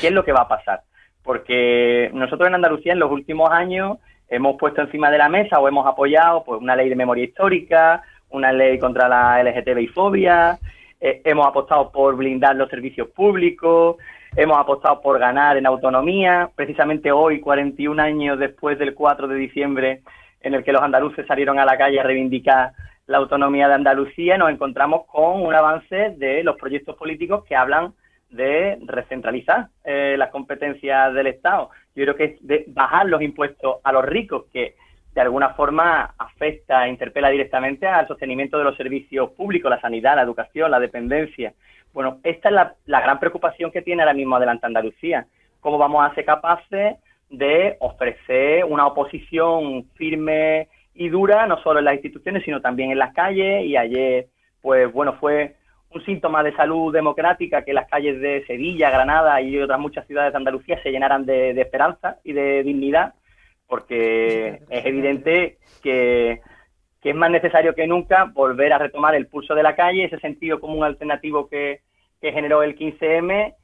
¿Qué es lo que va a pasar? Porque nosotros en Andalucía en los últimos años hemos puesto encima de la mesa o hemos apoyado pues una ley de memoria histórica, una ley contra la LGTBI fobia, eh, hemos apostado por blindar los servicios públicos, hemos apostado por ganar en autonomía. Precisamente hoy, 41 años después del 4 de diciembre, en el que los andaluces salieron a la calle a reivindicar la autonomía de Andalucía, nos encontramos con un avance de los proyectos políticos que hablan de recentralizar eh, las competencias del Estado. Yo creo que es de bajar los impuestos a los ricos, que de alguna forma afecta e interpela directamente al sostenimiento de los servicios públicos, la sanidad, la educación, la dependencia. Bueno, esta es la, la gran preocupación que tiene ahora mismo Adelante Andalucía. ¿Cómo vamos a ser capaces de ofrecer una oposición firme y dura, no solo en las instituciones, sino también en las calles? Y ayer, pues bueno, fue un síntoma de salud democrática que las calles de Sevilla, Granada y otras muchas ciudades de Andalucía se llenaran de, de esperanza y de dignidad, porque es evidente que, que es más necesario que nunca volver a retomar el pulso de la calle, ese sentido común alternativo que, que generó el 15M,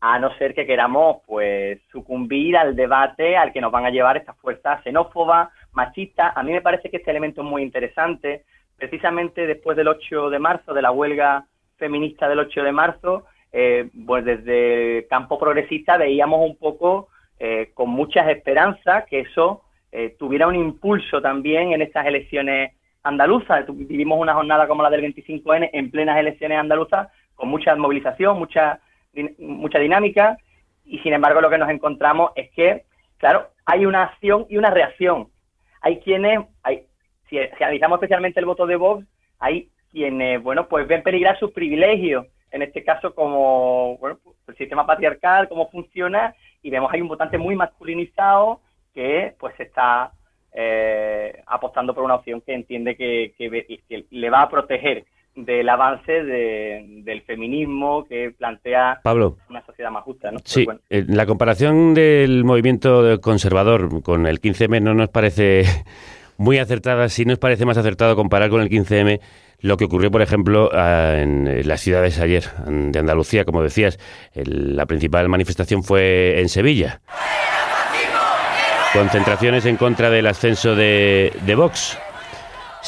a no ser que queramos pues sucumbir al debate al que nos van a llevar estas fuerzas xenófobas, machistas. A mí me parece que este elemento es muy interesante. Precisamente después del 8 de marzo, de la huelga feminista del 8 de marzo, eh, pues desde el campo progresista veíamos un poco eh, con muchas esperanzas que eso eh, tuviera un impulso también en estas elecciones andaluzas. Vivimos una jornada como la del 25N en plenas elecciones andaluzas con mucha movilización, mucha, mucha dinámica y sin embargo lo que nos encontramos es que, claro, hay una acción y una reacción. Hay quienes, hay, si, analizamos especialmente el voto de Vox, hay quienes, bueno, pues ven peligrar sus privilegios, en este caso como, bueno, el sistema patriarcal, cómo funciona, y vemos hay un votante muy masculinizado que pues está eh, apostando por una opción que entiende que le va a proteger del avance de- del feminismo que plantea Pablo. una sociedad más justa, ¿no? Sí, Pues bueno, eh, la comparación del movimiento conservador con el 15M no nos parece [laughs] muy acertada, sí nos parece más acertado comparar con el 15M lo que ocurrió, por ejemplo, en las ciudades ayer de Andalucía, como decías. el- la principal manifestación fue en Sevilla. Concentraciones en contra del ascenso de, de Vox.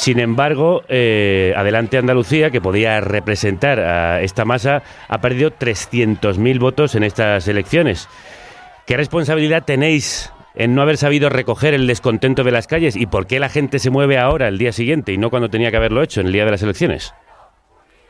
Sin embargo, eh, Adelante Andalucía, que podía representar a esta masa, ha perdido 300.000 votos en estas elecciones. ¿Qué responsabilidad tenéis en no haber sabido recoger el descontento de las calles y por qué la gente se mueve ahora, el día siguiente, y no cuando tenía que haberlo hecho, en el día de las elecciones?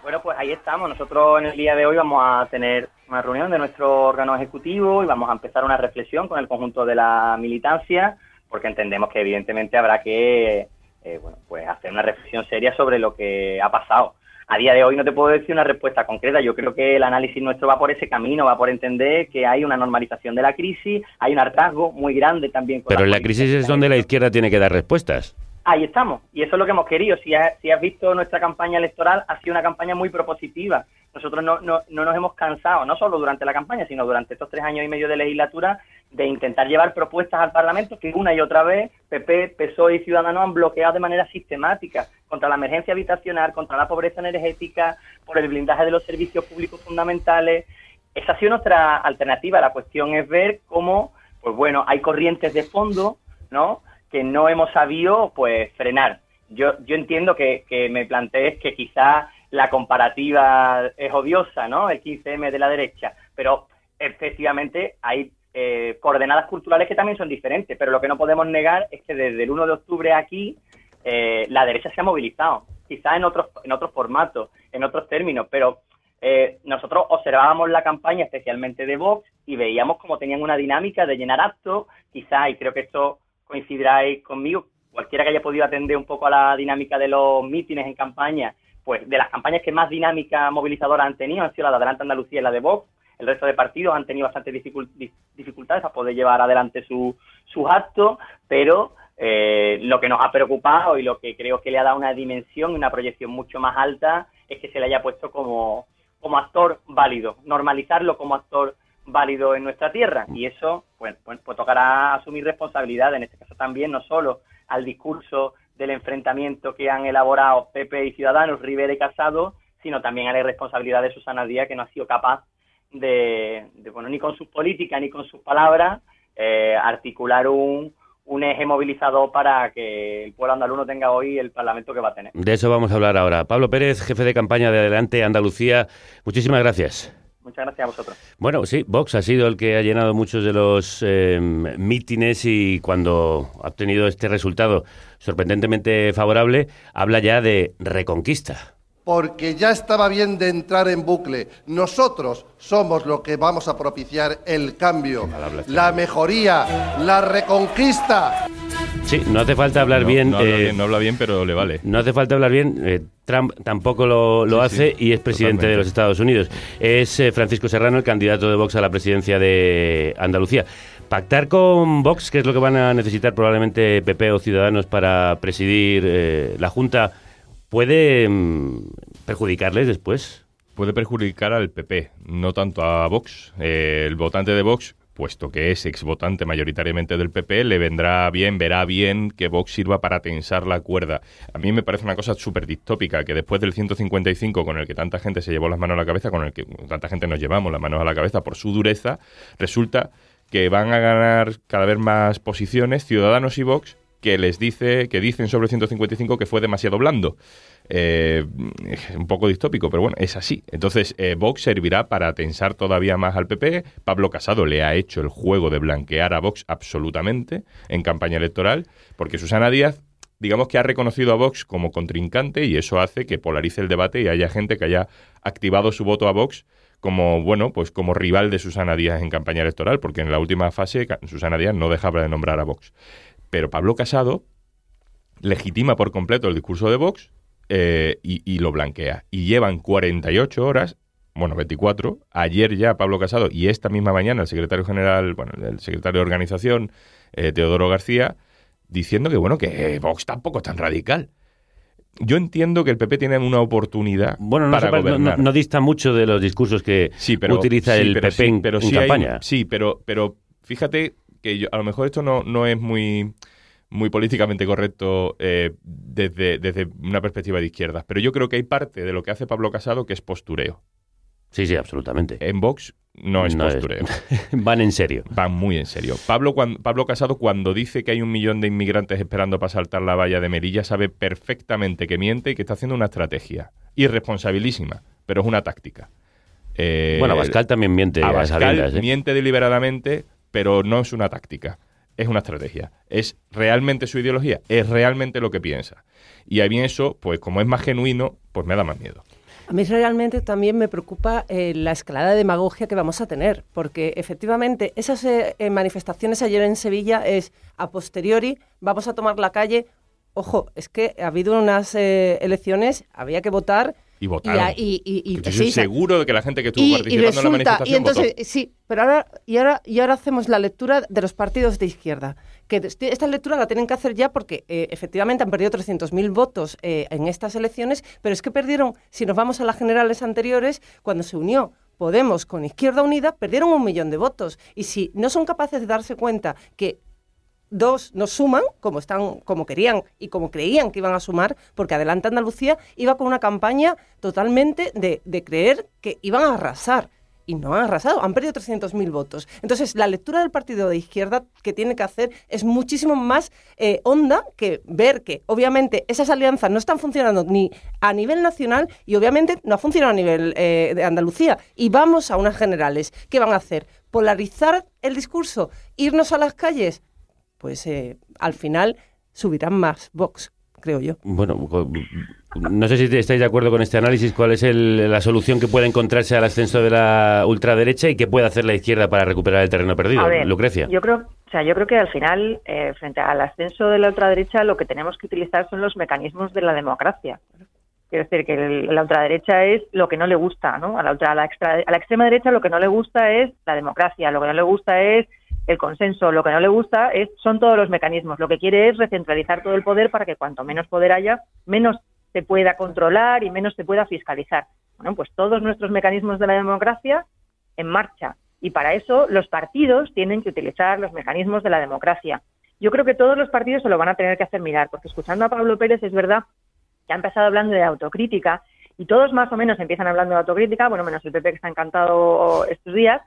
Bueno, pues ahí estamos. Nosotros en el día de hoy vamos a tener una reunión de nuestro órgano ejecutivo y vamos a empezar una reflexión con el conjunto de la militancia, porque entendemos que evidentemente habrá que eh, bueno, pues hacer una reflexión seria sobre lo que ha pasado. a día de hoy no te puedo decir una respuesta concreta. Yo creo que el análisis nuestro va por ese camino, va por entender que hay una normalización de la crisis, hay un hartazgo muy grande también. Con Pero en la políticas crisis es donde la izquierda tiene que dar respuestas. Ahí estamos, y eso es lo que hemos querido. Si has, si has visto nuestra campaña electoral, ha sido una campaña muy propositiva. Nosotros no, no, no nos hemos cansado, no solo durante la campaña, sino durante estos tres años y medio de legislatura, de intentar llevar propuestas al Parlamento que una y otra vez PP, PSOE y Ciudadanos han bloqueado de manera sistemática contra la emergencia habitacional, contra la pobreza energética, por el blindaje de los servicios públicos fundamentales. Esa ha sido nuestra alternativa. La cuestión es ver cómo, pues bueno, hay corrientes de fondo, ¿no? que no hemos sabido pues frenar. Yo, yo entiendo que, que me plantees que quizás la comparativa es odiosa, ¿no? El 15M de la derecha, pero efectivamente hay eh, coordenadas culturales que también son diferentes, pero lo que no podemos negar es que desde el 1 de octubre aquí eh, la derecha se ha movilizado, quizás en otros, en otros formatos, en otros términos, pero eh, nosotros observábamos la campaña especialmente de Vox y veíamos cómo tenían una dinámica de llenar actos, quizás, y creo que esto coincidiráis conmigo, cualquiera que haya podido atender un poco a la dinámica de los mítines en campaña, pues de las campañas que más dinámica movilizadora han tenido han sido la de Adelante Andalucía y la de Vox. El resto de partidos han tenido bastantes dificul- di- dificultades a poder llevar adelante su- sus actos, pero eh, lo que nos ha preocupado y lo que creo que le ha dado una dimensión y una proyección mucho más alta es que se le haya puesto como, como actor válido, normalizarlo como actor válido en nuestra tierra. Y eso, pues, pues, pues tocará asumir responsabilidad, en este caso también, no solo al discurso del enfrentamiento que han elaborado PP y Ciudadanos, Rivera y Casado, sino también a la irresponsabilidad de Susana Díaz, que no ha sido capaz de, de, bueno, ni con sus políticas ni con sus palabras, eh, articular un, un eje movilizador para que el pueblo andaluz no tenga hoy el parlamento que va a tener. De eso vamos a hablar ahora. Pablo Pérez, jefe de campaña de Adelante Andalucía, muchísimas gracias. Muchas gracias a vosotros. Bueno, sí, Vox ha sido el que ha llenado muchos de los eh, mítines y cuando ha obtenido este resultado sorprendentemente favorable, habla ya de reconquista. Porque ya estaba bien de entrar en bucle. Nosotros somos lo que vamos a propiciar el cambio, la mejoría, la reconquista. Sí, no hace falta hablar No, bien. no habla eh, bien, no habla bien, pero le vale. No hace falta hablar bien. eh, Trump tampoco lo, lo Sí, hace sí, y es presidente totalmente. de los Estados Unidos. Es eh, Francisco Serrano, el candidato de Vox a la presidencia de Andalucía. Pactar con Vox, que es lo que van a necesitar probablemente PP o Ciudadanos para presidir eh, la Junta, ¿puede mm, perjudicarles después? Puede perjudicar al PP, no tanto a Vox. Eh, el votante de Vox, puesto que es exvotante mayoritariamente del PP, le vendrá bien, verá bien que Vox sirva para tensar la cuerda. A mí me parece una cosa súper distópica que después del 155 con el que tanta gente se llevó las manos a la cabeza, con el que tanta gente nos llevamos las manos a la cabeza por su dureza, resulta que van a ganar cada vez más posiciones Ciudadanos y Vox que les dice, que dicen sobre el 155 que fue demasiado blando. Eh, es un poco distópico, pero bueno, es así. Entonces, eh, Vox servirá para tensar todavía más al PP. Pablo Casado le ha hecho el juego de blanquear a Vox absolutamente en campaña electoral, porque Susana Díaz, digamos que ha reconocido a Vox como contrincante y eso hace que polarice el debate y haya gente que haya activado su voto a Vox como, bueno, pues como rival de Susana Díaz en campaña electoral, porque en la última fase Susana Díaz no dejaba de nombrar a Vox. Pero Pablo Casado legitima por completo el discurso de Vox eh, y, y lo blanquea. Y llevan 48 horas, bueno, 24, ayer ya Pablo Casado y esta misma mañana el secretario general, bueno, el secretario de organización, eh, Teodoro García, diciendo que, bueno, que Vox tampoco es tan radical. Yo entiendo que el PP tiene una oportunidad Bueno, no, para no- gobernar. no- no dista mucho de los discursos que Sí, pero, utiliza sí, el pero PP sí, pero en hay- campaña. sí, pero, pero fíjate que yo- a lo mejor esto no, no es muy, muy políticamente correcto eh, desde, desde una perspectiva de izquierdas, pero yo creo que hay parte de lo que hace Pablo Casado que es postureo. Sí, sí, absolutamente. En Vox no es No es- postureo. [laughs] Van en serio. Van muy en serio. Pablo, cuan- Pablo Casado, cuando dice que hay un millón de inmigrantes esperando para saltar la valla de Melilla, sabe perfectamente que miente y que está haciendo una estrategia. Irresponsabilísima, pero es una táctica. Eh, Bueno, Abascal también miente a Abascal sabiendas, ¿eh? miente deliberadamente, pero no es una táctica. Es una estrategia. Es realmente su ideología. Es realmente lo que piensa. Y a mí eso, pues como es más genuino, pues me da más miedo. A mí realmente también me preocupa eh, la escalada de demagogia que vamos a tener, porque efectivamente esas eh, eh, manifestaciones ayer en Sevilla es a posteriori, vamos a tomar la calle. Ojo, es que ha habido unas eh, elecciones, había que votar Y votaron. y- y- y- Yo seguro de que la gente que estuvo participando en la resulta, manifestación y entonces, votó. sí, pero ahora y, ahora y ahora hacemos la lectura de los partidos de izquierda. Que este- esta lectura la tienen que hacer ya porque eh, efectivamente han perdido 300.000 votos eh, en estas elecciones, pero es que perdieron, si nos vamos a las generales anteriores, cuando se unió Podemos con Izquierda Unida, perdieron un millón de votos. Y si no son capaces de darse cuenta que dos nos suman, como están, como querían y como creían que iban a sumar, porque Adelante Andalucía iba con una campaña totalmente de, de creer que iban a arrasar. Y no han arrasado, han perdido 300.000 votos. Entonces, la lectura del partido de izquierda que tiene que hacer es muchísimo más eh, honda que ver que, obviamente, esas alianzas no están funcionando ni a nivel nacional y, obviamente, no ha funcionado a nivel eh, de Andalucía. Y vamos a unas generales. ¿Qué van a hacer? ¿Polarizar el discurso? ¿Irnos a las calles? Pues eh, al final subirán más Vox, creo yo. Bueno, no sé si estáis de acuerdo con este análisis. ¿Cuál es el- la solución que puede encontrarse al ascenso de la ultraderecha y qué puede hacer la izquierda para recuperar el terreno perdido? Ver, Lucrecia. Yo creo, o sea, yo creo que al final, eh, frente al ascenso de la ultraderecha, lo que tenemos que utilizar son los mecanismos de la democracia. Quiero decir que el- la ultraderecha es lo que no le gusta, ¿no? A la, ultra- a la extra- a la extrema derecha lo que no le gusta es la democracia, lo que no le gusta es el consenso, lo que no le gusta es son todos los mecanismos. Lo que quiere es recentralizar todo el poder para que cuanto menos poder haya, menos se pueda controlar y menos se pueda fiscalizar. Bueno, pues todos nuestros mecanismos de la democracia en marcha. Y para eso los partidos tienen que utilizar los mecanismos de la democracia. Yo creo que todos los partidos se lo van a tener que hacer mirar, porque escuchando a Pablo Pérez es verdad que ha empezado hablando de autocrítica y todos más o menos empiezan hablando de autocrítica, bueno, menos el PP que está encantado estos días,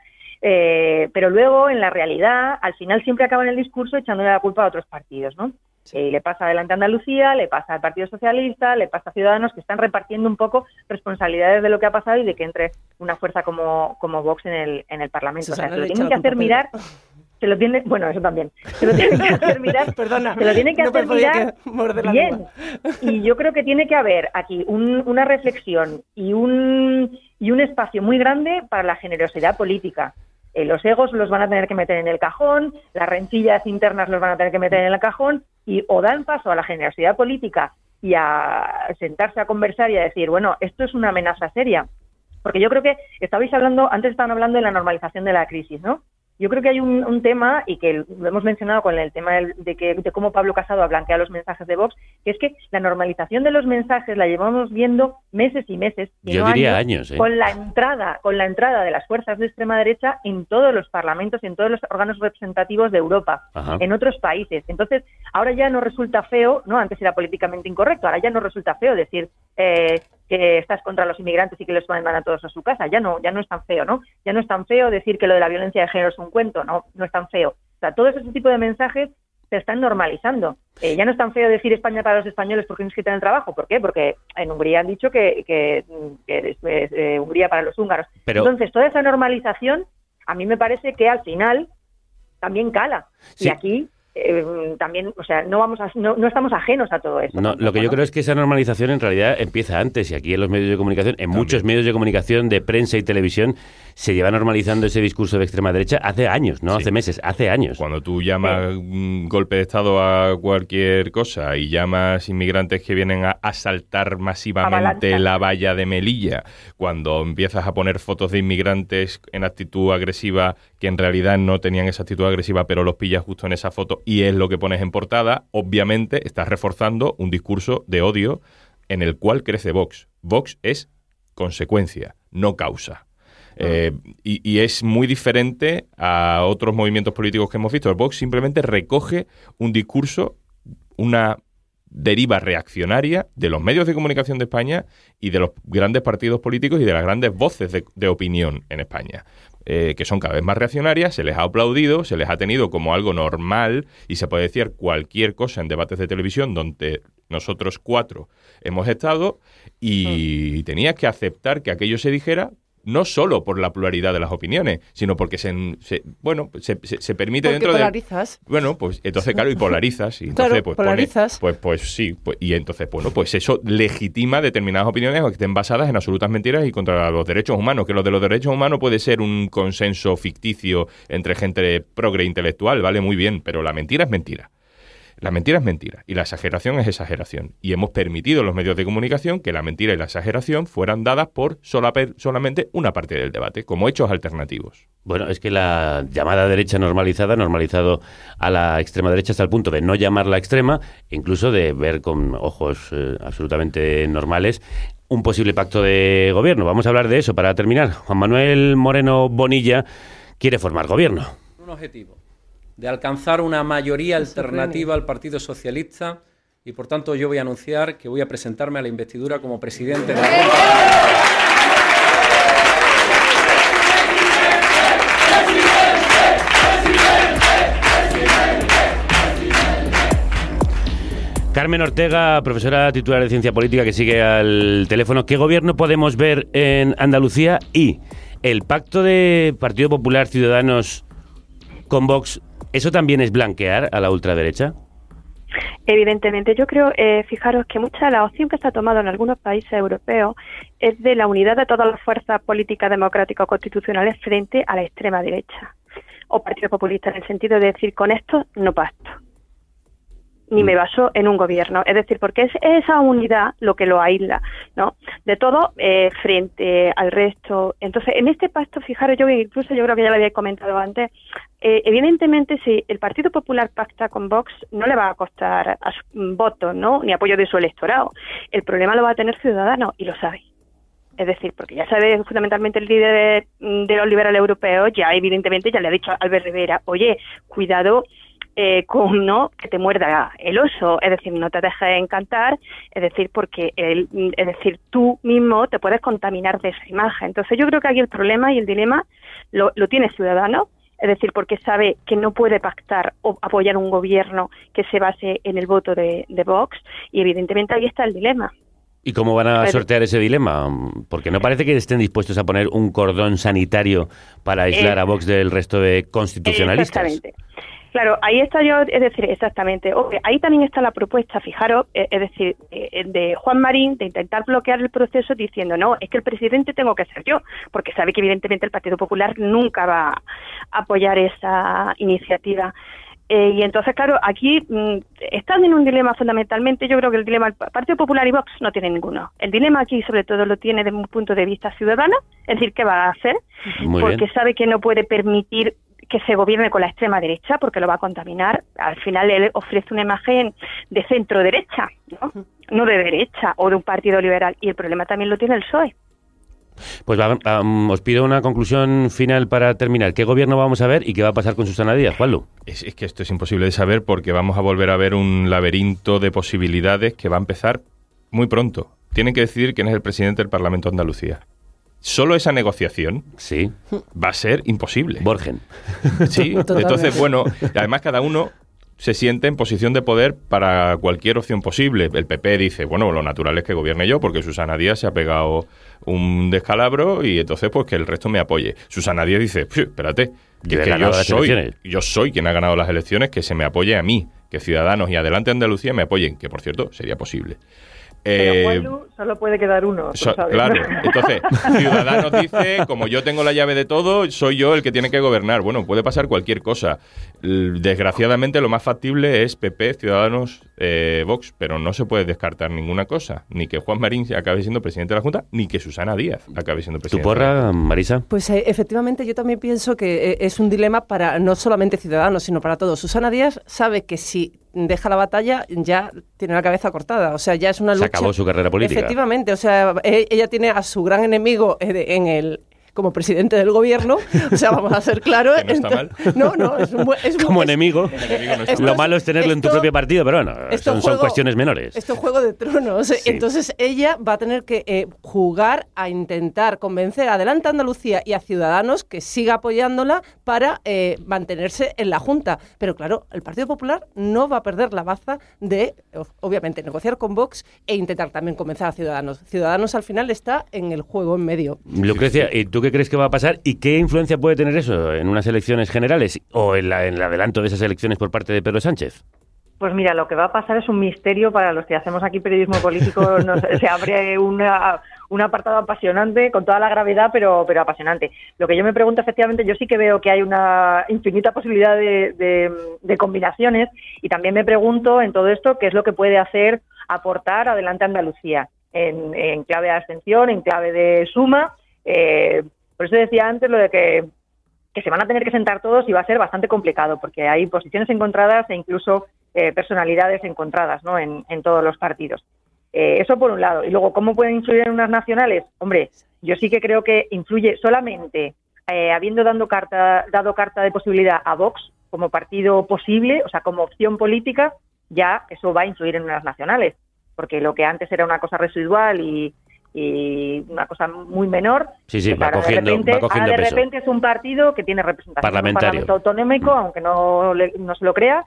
eh, pero luego en la realidad al final siempre acaban el discurso echándole la culpa a otros partidos, ¿no? Eh, le pasa adelante a Andalucía, le pasa al Partido Socialista, le pasa a Ciudadanos que están repartiendo un poco responsabilidades de lo que ha pasado y de que entre una fuerza como, como Vox en el, en el Parlamento. O sea, se lo tienen que hacer mirar, se lo tiene, bueno, eso también, se lo tienen que [laughs] hacer mirar, Perdona, se lo tienen que no hacer mirar que- bien. Y yo creo que tiene que haber aquí un- una reflexión y un, y un espacio muy grande para la generosidad política. Eh, los egos los van a tener que meter en el cajón, las rencillas internas los van a tener que meter en el cajón y o dan paso a la generosidad política y a sentarse a conversar y a decir, bueno, esto es una amenaza seria. Porque yo creo que estabais hablando, antes estaban hablando de la normalización de la crisis, ¿no? Yo creo que hay un, un tema, y que lo hemos mencionado con el tema de, que, de cómo Pablo Casado ha blanqueado los mensajes de Vox, que es que la normalización de los mensajes la llevamos viendo meses y meses. y Yo no diría años, ¿eh? Con la entrada, con la entrada de las fuerzas de extrema derecha en todos los parlamentos y en todos los órganos representativos de Europa, Ajá. en otros países. Entonces, ahora ya no resulta feo, ¿no? Antes era políticamente incorrecto, ahora ya no resulta feo decir eh, que estás contra los inmigrantes y que los mandan a todos a su casa. Ya no, ya no es tan feo, ¿no? Ya no es tan feo decir que lo de la violencia de género es un cuento, no, no es tan feo. O sea, todo ese tipo de mensajes se están normalizando. Eh, ya no es tan feo decir España para los españoles porque no es que el trabajo. ¿Por qué? Porque en Hungría han dicho que, que, eh, Hungría para los húngaros. Pero- Entonces, toda esa normalización a mí me parece que al final también cala. Sí. Y aquí eh, también, o sea, no vamos a, no, no estamos ajenos a todo esto. No, lo que yo creo es que esa normalización en realidad empieza antes y aquí en los medios de comunicación, en muchos medios de comunicación de prensa y televisión, se lleva normalizando ese discurso de extrema derecha hace años, no hace meses, hace años. Cuando tú llamas un golpe de Estado a cualquier cosa y llamas inmigrantes que vienen a asaltar masivamente Avalancha. la valla de Melilla, cuando empiezas a poner fotos de inmigrantes en actitud agresiva que en realidad no tenían esa actitud agresiva, pero los pillas justo en esa foto y es lo que pones en portada, obviamente estás reforzando un discurso de odio en el cual crece Vox. Vox es consecuencia, no causa. Eh, y, y es muy diferente a otros movimientos políticos que hemos visto. El Vox simplemente recoge un discurso, una deriva reaccionaria de los medios de comunicación de España y de los grandes partidos políticos y de las grandes voces de, de opinión en España. Eh, que son cada vez más reaccionarias, se les ha aplaudido, se les ha tenido como algo normal y se puede decir cualquier cosa en debates de televisión donde nosotros cuatro hemos estado y tenías que aceptar que aquello se dijera no solo por la pluralidad de las opiniones, sino porque se, se- bueno, se, se- se permite Porque dentro de polarizas. bueno, pues entonces, claro, y polarizas. Y entonces, Claro, pues, pone- polarizas. pues, pues sí. pues- y entonces, bueno, pues eso legitima determinadas opiniones que estén basadas en absolutas mentiras y contra los derechos humanos. Que lo de los derechos humanos puede ser un consenso ficticio entre gente progre intelectual, vale muy bien, pero la mentira es mentira. La mentira es mentira y la exageración es exageración. Y hemos permitido en los medios de comunicación que la mentira y la exageración fueran dadas por sola- solamente una parte del debate, como hechos alternativos. Bueno, es que la llamada derecha normalizada ha normalizado a la extrema derecha hasta el punto de no llamarla extrema, e incluso de ver con ojos eh, absolutamente normales un posible pacto de gobierno. Vamos a hablar de eso para terminar. Juan Manuel Moreno Bonilla quiere formar gobierno. Un objetivo de alcanzar una mayoría alternativa al Partido Socialista y por tanto yo voy a anunciar que voy a presentarme a la investidura como presidente de la Junta. Carmen Ortega, profesora titular de Ciencia Política que sigue al teléfono. ¿Qué gobierno podemos ver en Andalucía? Y el pacto de Partido Popular Ciudadanos con Vox, ¿eso también es blanquear a la ultraderecha? Evidentemente, yo creo, eh, fijaros que mucha de la opción que está tomada en algunos países europeos es de la unidad de todas las fuerzas políticas democráticas constitucionales frente a la extrema derecha o Partido Populista, en el sentido de decir, con esto no pacto, ni me baso en un gobierno. Es decir, porque es esa unidad lo que lo aísla, ¿no? De todo eh, frente al resto. Entonces, en este pacto, fijaros, yo incluso yo creo que ya lo había comentado antes, eh, evidentemente si el Partido Popular pacta con Vox no le va a costar a su- mm, votos, ¿no? Ni apoyo de su electorado. El problema lo va a tener Ciudadanos y lo sabe. Es decir, porque ya sabe fundamentalmente el líder de, de los liberales europeos, ya evidentemente ya le ha dicho a Albert Rivera, oye, cuidado eh, con no que te muerda el oso, es decir, no te dejes encantar, es decir, porque el, es decir, tú mismo te puedes contaminar de esa imagen. Entonces yo creo que aquí el problema y el dilema lo, lo tiene Ciudadanos, es decir, porque sabe que no puede pactar o apoyar un gobierno que se base en el voto de, de Vox y evidentemente ahí está el dilema. ¿Y cómo van a sortear ese dilema? Porque no parece que estén dispuestos a poner un cordón sanitario para aislar Eh, a Vox del resto de constitucionalistas. Exactamente. Claro, ahí está yo, es decir, exactamente. Ok, ahí también está la propuesta, fijaros, eh, es decir, eh, de Juan Marín de intentar bloquear el proceso diciendo, no, es que el presidente tengo que ser yo, porque sabe que evidentemente el Partido Popular nunca va a apoyar esa iniciativa. Eh, y entonces, claro, aquí mm, están en un dilema fundamentalmente. Yo creo que el dilema, el Partido Popular y Vox no tiene ninguno. El dilema aquí, sobre todo, lo tiene desde un punto de vista ciudadano, es decir, ¿qué va a hacer? Muy porque bien. sabe que no puede permitir que se gobierne con la extrema derecha porque lo va a contaminar. Al final él ofrece una imagen de centro derecha, ¿no? no de derecha o de un partido liberal. Y el problema también lo tiene el PSOE. Pues um, os pido una conclusión final para terminar. ¿Qué gobierno vamos a ver y qué va a pasar con Susana Díaz, Juanlu? Es, es que esto es imposible de saber porque vamos a volver a ver un laberinto de posibilidades que va a empezar muy pronto. Tienen que decidir quién es el presidente del Parlamento de Andalucía. Solo esa negociación sí. va a ser imposible. Borgen. Sí, [laughs] Totalmente. entonces, bueno, además cada uno se siente en posición de poder para cualquier opción posible. El PP dice, bueno, lo natural es que gobierne yo porque Susana Díaz se ha pegado un descalabro y entonces pues que el resto me apoye. Susana Díaz dice, "Pfiu, espérate, que, Yo que soy, elecciones". yo soy quien ha ganado las elecciones, que se me apoye a mí, que Ciudadanos y Adelante Andalucía me apoyen, que por cierto sería posible. Pero Eh, Juanlu solo puede quedar uno. tú So- sabes, claro, ¿no? [laughs] entonces Ciudadanos dice, como yo tengo la llave de todo, soy yo el que tiene que gobernar. Bueno, puede pasar cualquier cosa. Desgraciadamente lo más factible es PP, Ciudadanos, eh, Vox, pero no se puede descartar ninguna cosa. Ni que Juan Marín acabe siendo presidente de la Junta, ni que Susana Díaz acabe siendo ¿Tu presidente. de la porra, Marisa? Pues eh, efectivamente yo también pienso que eh, es un dilema para no solamente Ciudadanos, sino para todos. Susana Díaz sabe que si deja la batalla ya tiene la cabeza cortada, o sea, ya es una Se lucha. acabó su carrera política. Efectivamente, o sea, e- ella tiene a su gran enemigo eh, en el como presidente del gobierno, o sea, vamos a ser claros. [laughs] Que no está mal. [laughs] No, no, es un, buen- es un- Como es- enemigo. [laughs] Lo malo es tenerlo en tu propio partido, pero bueno, esto son, cuestiones menores. Esto es Juego de Tronos. Sí. Entonces ella va a tener que eh, jugar a intentar convencer a Adelante Andalucía y a Ciudadanos que siga apoyándola para eh, mantenerse en la Junta. Pero claro, el Partido Popular no va a perder la baza de, obviamente, negociar con Vox e intentar también convencer a Ciudadanos. Ciudadanos al final está en el juego en medio. Lucrecia, ¿y tú qué crees que va a pasar y qué influencia puede tener eso en unas elecciones generales o en, la- en el adelanto de esas elecciones por parte de Pedro Sánchez? Pues mira, lo que va a pasar es un misterio para los que hacemos aquí periodismo político. [laughs] Nos- se abre una- un apartado apasionante, con toda la gravedad, pero, pero apasionante. Lo que yo me pregunto, efectivamente, yo sí que veo que hay una infinita posibilidad de, combinaciones y también me pregunto en todo esto qué es lo que puede hacer aportar adelante Andalucía en, en clave de abstención, en clave de suma. Eh, por eso decía antes lo de que que se van a tener que sentar todos y va a ser bastante complicado porque hay posiciones encontradas e incluso eh, personalidades encontradas ¿no? en, en todos los partidos. Eh, eso por un lado. Y luego, ¿cómo pueden influir en unas nacionales? Hombre, yo sí que creo que influye solamente eh, habiendo dando carta, dado carta de posibilidad a Vox como partido posible, o sea, como opción política, ya eso va a influir en unas nacionales. Porque lo que antes era una cosa residual y, y una cosa muy menor, Sí, sí, va ahora de cogiendo, repente- va cogiendo ahora de peso. repente es un partido que tiene representación en un Parlamentario. parlamento autonómico, aunque no, le- no se lo crea,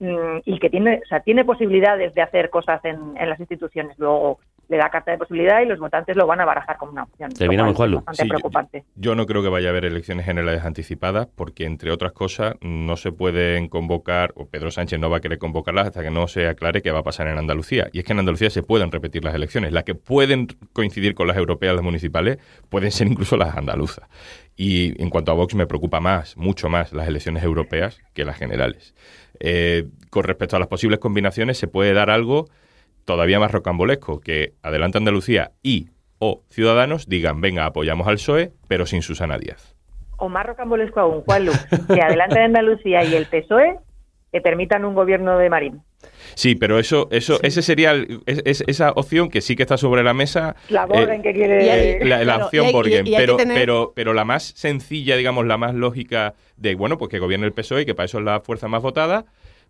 mm, y que tiene, o sea, tiene posibilidades de hacer cosas en, en las instituciones. Luego le da carta de posibilidad y los votantes lo van a barajar como una opción. Terminamos, Juanlu. bastante Sí, yo- preocupante. Yo no creo que vaya a haber elecciones generales anticipadas porque, entre otras cosas, no se pueden convocar, o Pedro Sánchez no va a querer convocarlas hasta que no se aclare qué va a pasar en Andalucía. Y es que en Andalucía se pueden repetir las elecciones. Las que pueden coincidir con las europeas, las municipales, pueden ser incluso las andaluzas. Y en cuanto a Vox, me preocupa más, mucho más, las elecciones europeas que las generales. Eh, con respecto a las posibles combinaciones, se puede dar algo todavía más rocambolesco, que Adelante Andalucía y o Ciudadanos digan, venga, apoyamos al PSOE, pero sin Susana Díaz. O más rocambolesco aún, Juanlu, que adelante de Andalucía y el PSOE que permitan un gobierno de Marín. Sí, pero eso, eso, ese sería el- es- es- esa opción que sí que está sobre la mesa. La Borgen que quiere- eh, Y hay- la, la claro, opción hay- Borgen, y que pero, tener- pero, pero la más sencilla, digamos, la más lógica de, bueno, pues que gobierne el PSOE, que para eso es la fuerza más votada,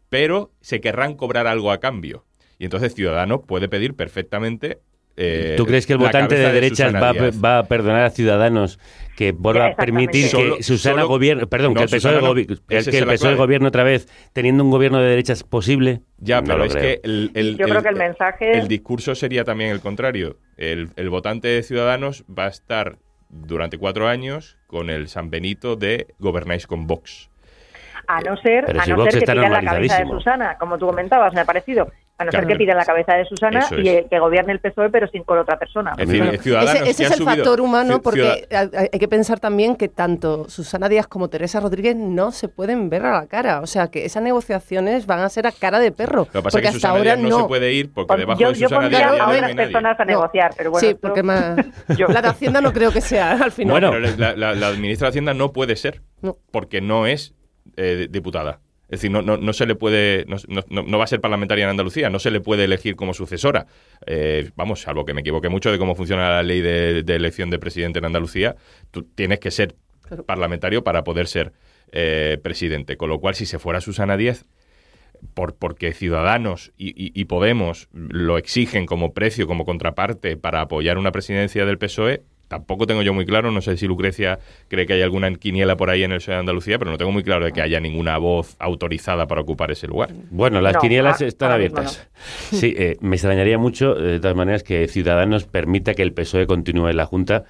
pero se querrán cobrar algo a cambio. Y entonces Ciudadanos puede pedir perfectamente. eh, ¿Tú crees que el votante de derechas va, a- va perdonar a Ciudadanos que vuelva a permitir Solo- que Susana gobierne, perdón, No, que el PSOE, no. gobi- el- Esa que el PSOE gobierne otra vez teniendo un gobierno de derechas posible? Ya, No pero lo es creo. que el, el- Yo creo que el mensaje- el discurso sería también el contrario. El, el votante de Ciudadanos va a estar durante cuatro años con el San Benito de gobernáis con Vox. A no ser, Pero a si no ser que pidan la cabeza de. Susana, como tú comentabas, me ha parecido. A no Claro. ser que pidan la cabeza de Susana y eh, que gobierne el PSOE, pero sin con otra persona. Ese, ese que es el subido- factor humano porque hay hay que pensar también que tanto Susana Díaz como Teresa Rodríguez no se pueden ver a la cara. O sea, que esas negociaciones van a ser a cara de perro. Lo que pasa porque es que hasta Susana ahora Díaz no, se puede ir porque Pon- debajo yo- de yo Susana pondría Díaz a otras nadie. personas a negociar, pero bueno. sí, porque más... [laughs] La de Hacienda no creo que sea al final. No, pero la, la- la ministra de Hacienda no puede ser No. porque no es eh, diputada. Es decir, no, no, no se le puede, no, no- no va a ser parlamentaria en Andalucía, no se le puede elegir como sucesora. Eh, vamos, salvo que me equivoque mucho de cómo funciona la ley de, de elección de presidente en Andalucía, tú tienes que ser parlamentario para poder ser eh, presidente. Con lo cual, si se fuera Susana Díaz, por, porque Ciudadanos y, y- y Podemos lo exigen como precio, como contraparte para apoyar una presidencia del PSOE, tampoco tengo yo muy claro, no sé si Lucrecia cree que hay alguna quiniela por ahí en el PSOE de Andalucía, pero no tengo muy claro de que haya ninguna voz autorizada para ocupar ese lugar. Bueno, las No, quinielas ah, están abiertas. [laughs] Sí, eh, me extrañaría mucho, eh, de todas maneras, que Ciudadanos permita que el PSOE continúe en la Junta,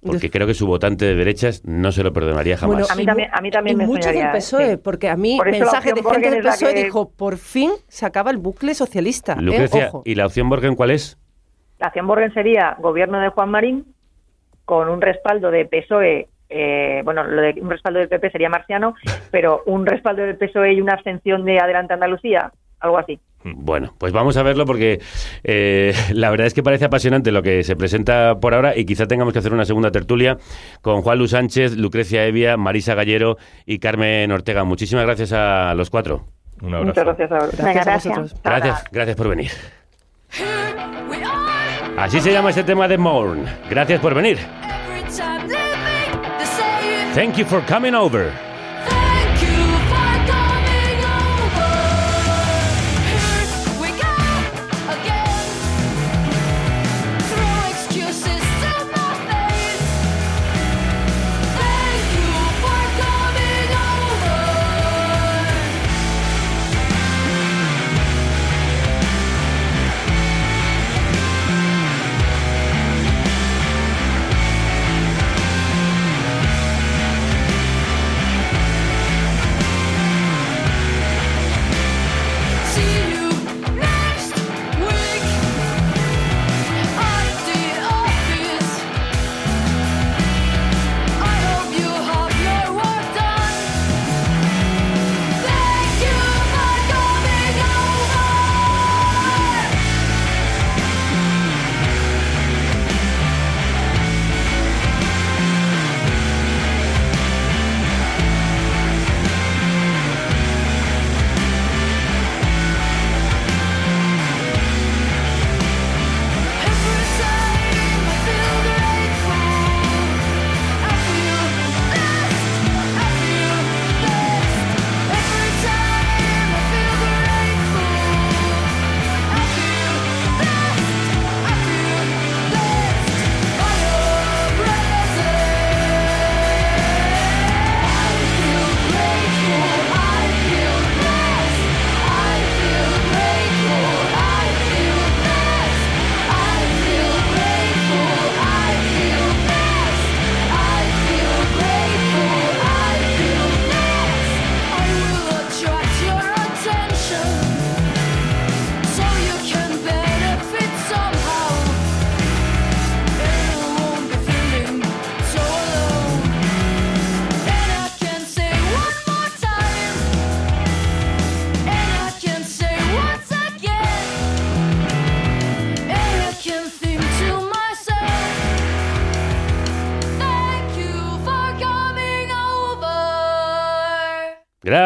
porque creo que su votante de derechas no se lo perdonaría jamás. Bueno, a mí también, a mí también y me muchos del PSOE, sí. Porque a mí mensaje de opción gente del PSOE que- dijo, por fin se acaba el bucle socialista. ¿eh? Lucrecia, Ojo. ¿y la opción Borgen cuál es? La acción Borgen sería gobierno de Juan Marín con un respaldo de PSOE, eh, bueno, lo de un respaldo del PP sería marciano, [laughs] pero un respaldo del PSOE y una abstención de Adelante Andalucía, algo así. Bueno, pues vamos a verlo porque eh, [laughs] la verdad es que parece apasionante lo que se presenta por ahora y quizá tengamos que hacer una segunda tertulia con Juan Luis Sánchez, Lucrecia Evia, Marisa Gallero y Carmen Ortega. Muchísimas gracias a los cuatro. Un Muchas gracias a, Gracias gracias. vosotros. Gracias, gracias por venir. [laughs] Así se llama este tema de Morn. Gracias por venir. Thank you for coming over.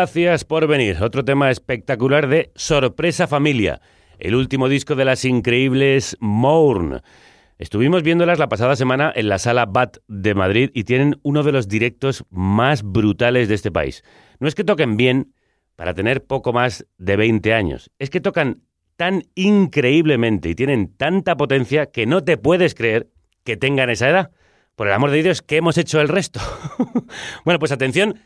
Gracias por venir. Otro tema espectacular de Sorpresa Familia, el último disco de las increíbles Mourn. Estuvimos viéndolas la pasada semana en la sala BAT de Madrid y tienen uno de los directos más brutales de este país. No es que toquen bien para tener poco más de 20 años, es que tocan tan increíblemente y tienen tanta potencia que no te puedes creer que tengan esa edad. Por el amor de Dios, ¿qué hemos hecho el resto? [laughs] bueno, pues atención,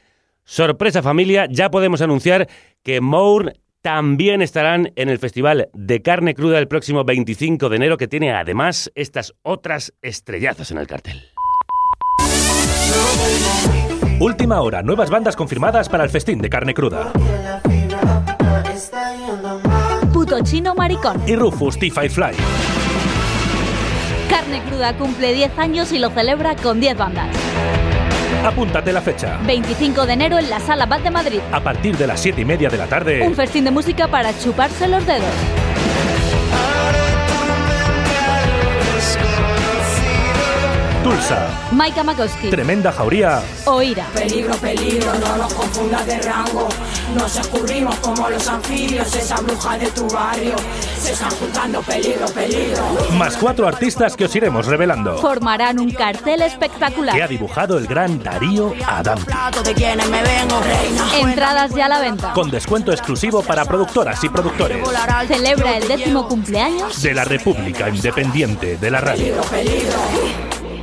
sorpresa familia, ya podemos anunciar que Mourn también estarán en el Festival de Carne Cruda el próximo 25 de enero, que tiene además estas otras estrellazas en el cartel. Última hora, nuevas bandas confirmadas para el festín de carne cruda. Puto chino maricón. Y Rufus T5 Fly. Carne cruda cumple 10 años y lo celebra con 10 bandas. Apúntate la fecha. 25 de enero en la Sala Bat de Madrid. A partir de las 7 y media de la tarde. Un festín de música para chuparse los dedos. Tulsa. Maika Makoski. Tremenda jauría. Oira. Peligro, peligro, no nos confundas de rango. Nos escurrimos como los anfibios, esa bruja de tu barrio. Se están juntando peligro, peligro. Más cuatro artistas que os iremos revelando. Formarán un cartel espectacular. Que ha dibujado el gran Darío Adam. Entradas ya a la venta. Con descuento exclusivo para productoras y productores. Celebra el décimo cumpleaños De la República Independiente de la Radio.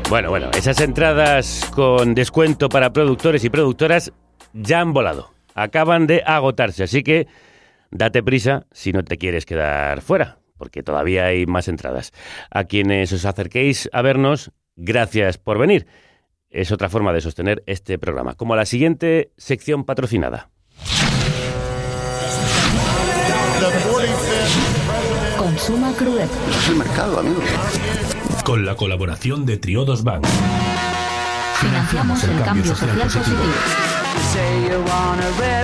Bueno, bueno, esas entradas con descuento para productores y productoras ya han volado. Acaban de agotarse, así que date prisa si no te quieres quedar fuera, porque todavía hay más entradas. A quienes os acerquéis a vernos, gracias por venir. Es otra forma de sostener este programa, como la siguiente sección patrocinada. Consuma crudeza. Es el mercado, amigo. Con la colaboración de Triodos Bank. Financiamos el cambio social positivo.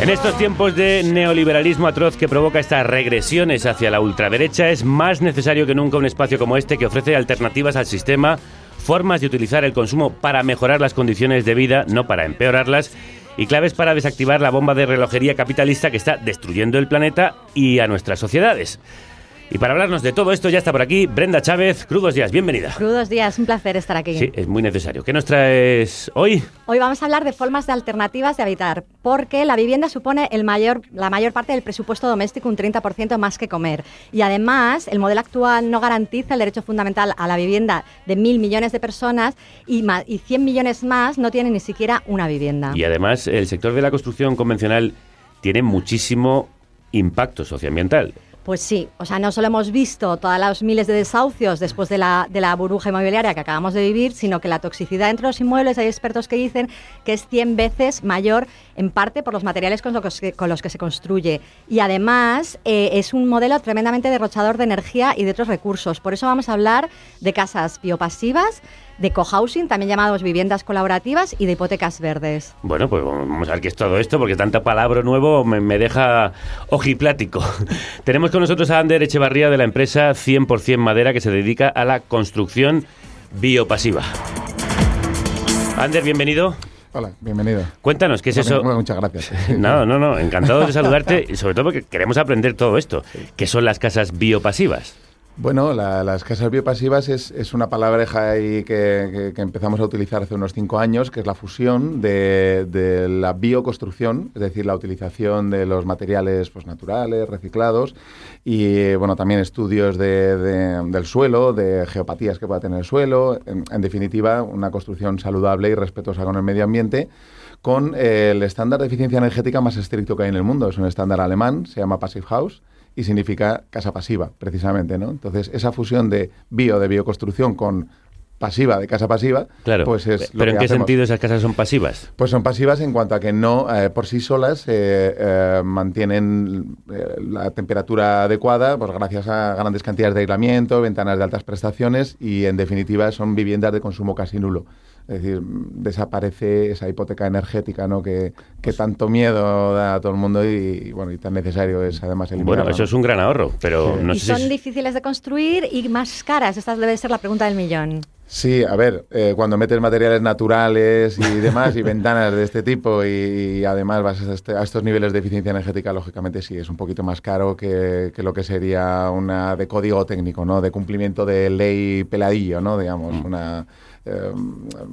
En estos tiempos de neoliberalismo atroz que provoca estas regresiones hacia la ultraderecha, es más necesario que nunca un espacio como este que ofrece alternativas al sistema, formas de utilizar el consumo para mejorar las condiciones de vida, no para empeorarlas, y claves para desactivar la bomba de relojería capitalista que está destruyendo el planeta y a nuestras sociedades. Y para hablarnos de todo esto ya está por aquí Brenda Chávez. Crudos días, bienvenida. Crudos días, un placer estar aquí. Sí, es muy necesario. ¿Qué nos traes hoy? Hoy vamos a hablar de formas de alternativas de habitar, porque la vivienda supone el mayor, la mayor parte del presupuesto doméstico, un 30% más que comer. Y además, el modelo actual no garantiza el derecho fundamental a la vivienda de mil millones de personas y, ma- y 100 millones más no tienen ni siquiera una vivienda. Y además, el sector de la construcción convencional tiene muchísimo impacto socioambiental. Pues sí, o sea, no solo hemos visto todas los miles de desahucios después de la, burbuja inmobiliaria que acabamos de vivir, sino que la toxicidad entre los inmuebles, hay expertos que dicen que es 100 veces mayor, en parte por los materiales con los que, con los que se construye. Y además eh, es un modelo tremendamente derrochador de energía y de otros recursos. Por eso vamos a hablar de casas biopasivas, de cohousing, también llamados viviendas colaborativas, y de hipotecas verdes. Bueno, pues vamos a ver qué es todo esto, porque tanta palabra nuevo me, me deja ojiplático. [laughs] Tenemos con nosotros a Ander Echevarría de la empresa 100% Madera, que se dedica a la construcción biopasiva. Ander, bienvenido. Hola, bienvenido. Cuéntanos, ¿qué es Bueno, eso? bueno, muchas gracias. [laughs] No, no, no, encantado de [laughs] saludarte y sobre todo porque queremos aprender todo esto. ¿Qué son las casas biopasivas? Bueno, la- las casas biopasivas es, es una palabreja ahí que, empezamos a utilizar hace unos cinco años, que es la fusión de, la bioconstrucción, es decir, la utilización de los materiales pues, naturales, reciclados, y bueno, también estudios de- de- del suelo, de geopatías que pueda tener el suelo, en, definitiva, una construcción saludable y respetuosa con el medio ambiente con el estándar de eficiencia energética más estricto que hay en el mundo. Es un estándar alemán, se llama Passive House y significa casa pasiva, precisamente, ¿no? Entonces, esa fusión de bio, de bioconstrucción con pasiva, de casa pasiva, Claro. pues es lo ¿Pero en qué hacemos. sentido esas casas son pasivas? Pues son pasivas en cuanto a que no eh, por sí solas eh, eh, mantienen la temperatura adecuada, pues gracias a grandes cantidades de aislamiento, ventanas de altas prestaciones y en definitiva son viviendas de consumo casi nulo. Es decir, mm, desaparece esa hipoteca energética ¿no? que, que tanto miedo da a todo el mundo y, y, bueno y tan necesario es además eliminarla. Bueno, eso es un gran ahorro, pero no y sé son si... es- difíciles de construir y más caras. Esta debe ser la pregunta del millón. Sí, a ver, eh, cuando metes materiales naturales y [laughs] demás y ventanas de este tipo y, y además vas a, este- a estos niveles de eficiencia energética, lógicamente sí, es un poquito más caro que, que lo que sería una de código técnico, ¿no? De cumplimiento de ley peladillo, ¿no? Digamos, una... eh,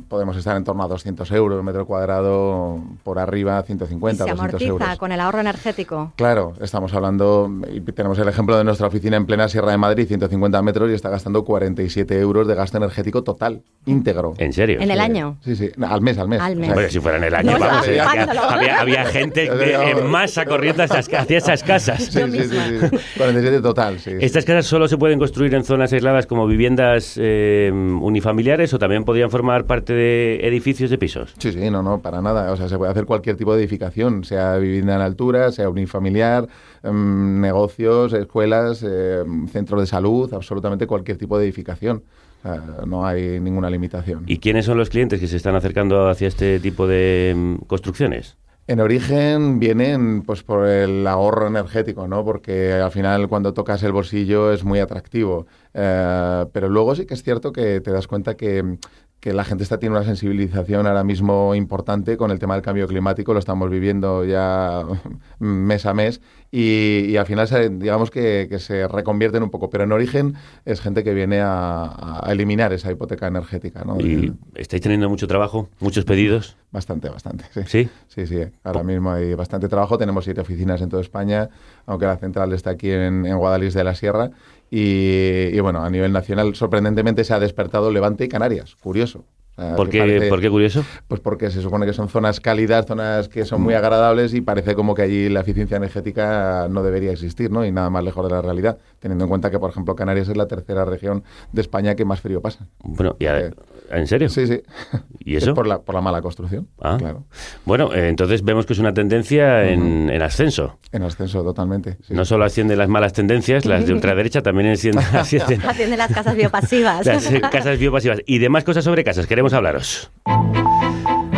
podemos estar en torno a 200 euros el metro cuadrado, por arriba 150, se 200 amortiza euros. con el ahorro energético. Claro, estamos hablando, y tenemos el ejemplo de nuestra oficina en plena Sierra de Madrid, 150 metros, y está gastando 47 euros de gasto energético total, íntegro. ¿En serio? En el año. Sí, sí, al mes, al mes. Al mes. Bueno, si fuera en el año, No, vamos, ya, eh, había, pagándolo. había- había gente de- en masa corriendo hacia, esas- hacia esas casas. Sí, sí, sí, sí, 47 total, sí. sí. ¿Estas casas solo se pueden construir en zonas aisladas como viviendas eh, unifamiliares o también podrían formar parte de edificios de pisos? Sí, sí, no, no, para nada. O sea, se puede hacer cualquier tipo de edificación, sea vivienda en altura, sea unifamiliar, em, negocios, escuelas, em, centros de salud, absolutamente cualquier tipo de edificación. O sea, no hay ninguna limitación. ¿Y quiénes son los clientes que se están acercando hacia este tipo de mm, construcciones? En origen vienen pues por el ahorro energético, ¿no? Porque al final cuando tocas el bolsillo es muy atractivo. Eh, pero luego sí que es cierto que te das cuenta que, que la gente está tiene una sensibilización ahora mismo importante con el tema del cambio climático, lo estamos viviendo ya [laughs] mes a mes y, y al final se- digamos que, que se reconvierten un poco. Pero en origen es gente que viene a, a eliminar esa hipoteca energética, ¿no? ¿Y estáis teniendo mucho trabajo? ¿Muchos pedidos? Bastante, bastante. Sí, ¿Sí? sí, sí. Ahora mismo hay bastante trabajo. Tenemos siete oficinas en toda España, aunque la central está aquí en, en Guadalís de la Sierra. Y, y bueno, a nivel nacional, sorprendentemente se ha despertado Levante y Canarias. Curioso. O sea, ¿Por qué, parece- ¿Por qué curioso? Pues porque se supone que son zonas cálidas, zonas que son muy agradables y parece como que allí la eficiencia energética no debería existir, ¿no? Y nada más lejos de la realidad, teniendo en cuenta que, por ejemplo, Canarias es la tercera región de España que más frío pasa. Bueno, y a- ¿en serio? Sí, sí. [laughs] ¿Y eso? Es por la, por la mala construcción. Ah. Claro. Bueno, eh, entonces vemos que es una tendencia en, en ascenso. En ascenso, totalmente. sí. No solo ascienden las malas tendencias, las de ultraderecha también ascienden, [laughs] ascienden Atiende las casas biopasivas. las eh, casas biopasivas. Y demás cosas sobre casas, queremos hablaros.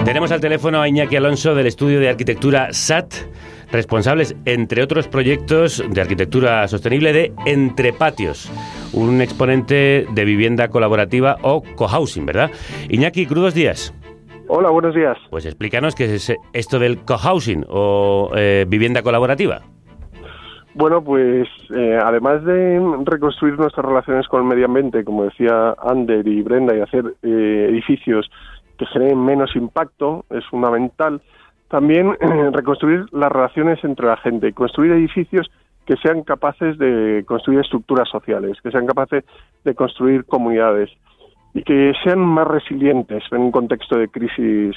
Tenemos al teléfono a Iñaki Alonso del estudio de arquitectura SAT, responsables, entre otros proyectos de arquitectura sostenible, de Entre Patios, un exponente de vivienda colaborativa o cohousing, ¿verdad? Iñaki, crudos días. Hola, buenos días. Pues explícanos qué es esto del cohousing o eh, vivienda colaborativa. Bueno, pues eh, además de reconstruir nuestras relaciones con el medio ambiente, como decía Ander y Brenda, y hacer eh, edificios que generen menos impacto, es fundamental, también [clears throat] reconstruir las relaciones entre la gente, construir edificios que sean capaces de construir estructuras sociales, que sean capaces de construir comunidades y que sean más resilientes en un contexto de crisis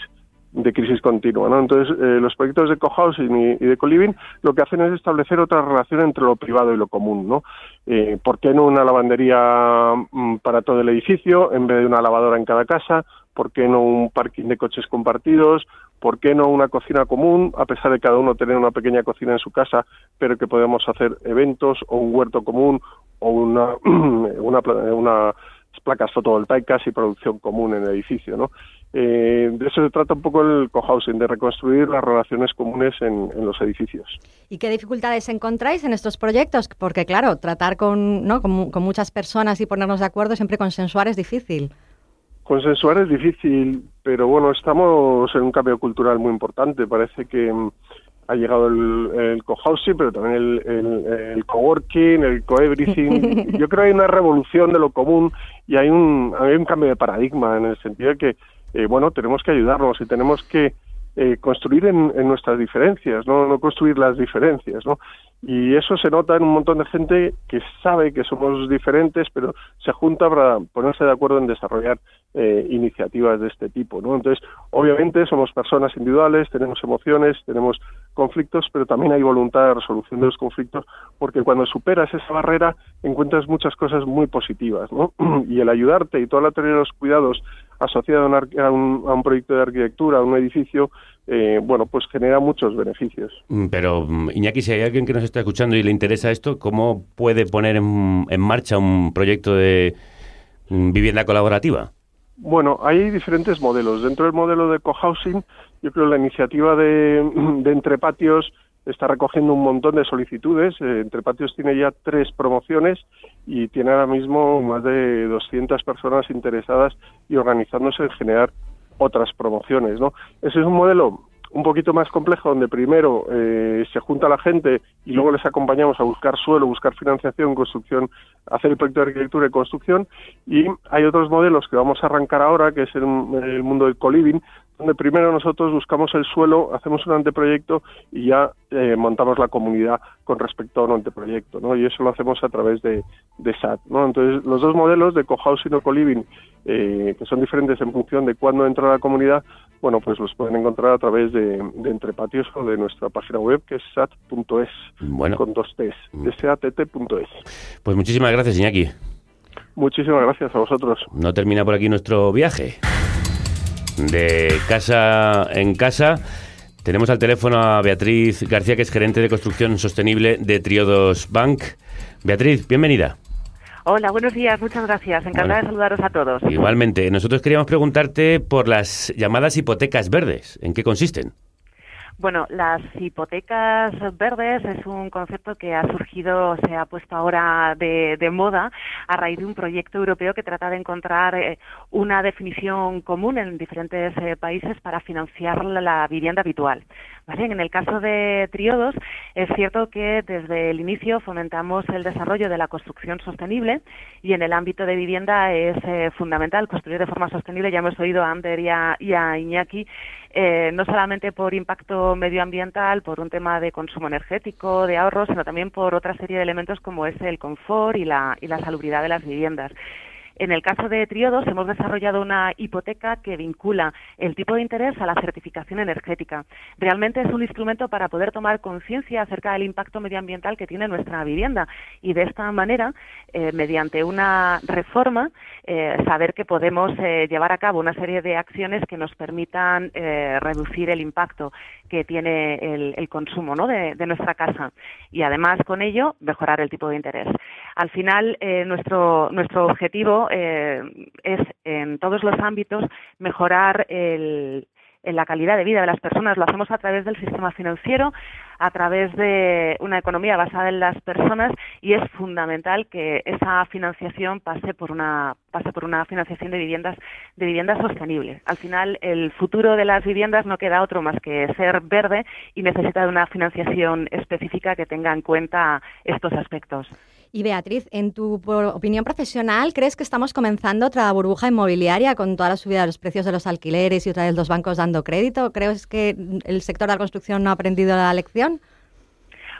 de crisis continua, ¿no? Entonces, eh, los proyectos de cohousing y, y de coliving lo que hacen es establecer otra relación entre lo privado y lo común, ¿no? Eh, ¿Por qué no una lavandería mm, para todo el edificio en vez de una lavadora en cada casa? ¿Por qué no un parking de coches compartidos? ¿Por qué no una cocina común, a pesar de cada uno tener una pequeña cocina en su casa, pero que podemos hacer eventos o un huerto común o una, [clears throat] una, una placas fotovoltaicas y producción común en el edificio, ¿no? Eh, de eso se trata un poco el cohousing, de reconstruir las relaciones comunes en, en los edificios. ¿Y qué dificultades encontráis en estos proyectos? Porque, claro, tratar con, ¿no? con, con muchas personas y ponernos de acuerdo, siempre consensuar es difícil. Consensuar es difícil, pero bueno, estamos en un cambio cultural muy importante. Parece que mm, ha llegado el, el cohousing, pero también el, el, el coworking, el coeverything. [laughs] Yo creo que hay una revolución de lo común y hay un, hay un cambio de paradigma en el sentido de que, eh, bueno, tenemos que ayudarnos y tenemos que eh, construir en, nuestras diferencias, ¿no? no construir las diferencias, ¿no? Y eso se nota en un montón de gente que sabe que somos diferentes, pero se junta para ponerse de acuerdo en desarrollar eh, iniciativas de este tipo, ¿no? Entonces, obviamente somos personas individuales, tenemos emociones, tenemos conflictos, pero también hay voluntad de resolución de los conflictos, porque cuando superas esa barrera encuentras muchas cosas muy positivas, ¿no? [clears throat] Y el ayudarte y toda la teoría de los cuidados asociada a un, a un, a un proyecto de arquitectura, a un edificio, eh, bueno, pues genera muchos beneficios. Mm, Pero, mm, Iñaki, si hay alguien que nos está escuchando y le interesa esto, ¿cómo puede poner en, en marcha un proyecto de mm, vivienda colaborativa? Bueno, hay diferentes modelos. Dentro del modelo de cohousing, yo creo que la iniciativa de, de Entre Patios está recogiendo un montón de solicitudes. Eh, Entre Patios tiene ya tres promociones y tiene ahora mismo más de 200 personas interesadas y organizándose en generar otras promociones. ¿no? Ese es un modelo un poquito más complejo donde primero eh, se junta la gente y luego les acompañamos a buscar suelo, buscar financiación, construcción, hacer el proyecto de arquitectura y construcción y hay otros modelos que vamos a arrancar ahora que es el, el mundo del coliving donde primero nosotros buscamos el suelo, hacemos un anteproyecto y ya eh, montamos la comunidad con respecto a un anteproyecto, ¿no? Y eso lo hacemos a través de, de SAT, ¿no? Entonces, los dos modelos de cohousing o coliving, eh, que son diferentes en función de cuándo entra la comunidad, bueno, pues los pueden encontrar a través de, de Entrepatios o de nuestra página web, que es sat.es, Bueno. con dos T's, satt.es. Pues muchísimas gracias, Iñaki. Muchísimas gracias a vosotros. No termina por aquí nuestro viaje. De casa en casa. Tenemos al teléfono a Beatriz García, que es gerente de construcción sostenible de Triodos Bank. Beatriz, bienvenida. Hola, buenos días, muchas gracias. Encantada de saludaros a todos. Igualmente, nosotros queríamos preguntarte por las llamadas hipotecas verdes. ¿En qué consisten? Bueno, las hipotecas verdes es un concepto que ha surgido, se ha puesto ahora de, de moda a raíz de un proyecto europeo que trata de encontrar eh, una definición común en diferentes eh, países para financiar la, la vivienda habitual. En el caso de Triodos, es cierto que desde el inicio fomentamos el desarrollo de la construcción sostenible y en el ámbito de vivienda es eh, fundamental construir de forma sostenible. Ya hemos oído a Ander y a, y a Iñaki eh, no solamente por impacto medioambiental, por un tema de consumo energético, de ahorro, sino también por otra serie de elementos como es el confort y la, y la salubridad de las viviendas. En el caso de Triodos hemos desarrollado una hipoteca que vincula el tipo de interés a la certificación energética. Realmente es un instrumento para poder tomar conciencia acerca del impacto medioambiental que tiene nuestra vivienda y de esta manera, eh, mediante una reforma, eh, saber que podemos eh, llevar a cabo una serie de acciones que nos permitan reducir el impacto que tiene el, consumo de nuestra casa y además con ello mejorar el tipo de interés. Al final, eh, nuestro, nuestro objetivo eh, es en todos los ámbitos mejorar el, la calidad de vida de las personas. Lo hacemos a través del sistema financiero, a través de una economía basada en las personas y es fundamental que esa financiación pase por una pase por una financiación de viviendas de viviendas sostenibles. Al final el futuro de las viviendas no queda otro más que ser verde y necesita de una financiación específica que tenga en cuenta estos aspectos. Y Beatriz, en tu opinión profesional, ¿crees que estamos comenzando otra burbuja inmobiliaria con toda la subida de los precios de los alquileres y otra vez los bancos dando crédito? ¿Crees que el sector de la construcción no ha aprendido la lección?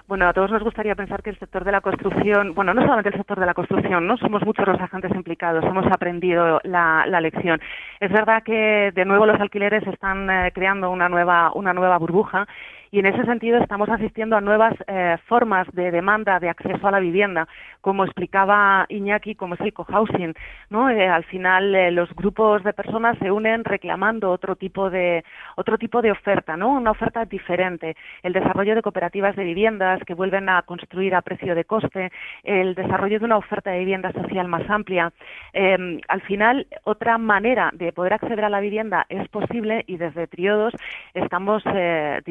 Bueno, a todos nos gustaría pensar que el sector de la construcción, bueno, no solamente el sector de la construcción, no somos muchos los agentes implicados, hemos aprendido la, la lección. Es verdad que de nuevo los alquileres están eh, creando una nueva, una nueva burbuja y en ese sentido estamos asistiendo a nuevas eh, formas de demanda de acceso a la vivienda, como explicaba Iñaki, como es el cohousing, ¿no? Eh, al final eh, los grupos de personas se unen reclamando otro tipo de otro tipo de oferta, ¿no? Una oferta diferente, el desarrollo de cooperativas de viviendas que vuelven a construir a precio de coste, el desarrollo de una oferta de vivienda social más amplia. Eh, al final otra manera de poder acceder a la vivienda es posible y desde Triodos estamos eh,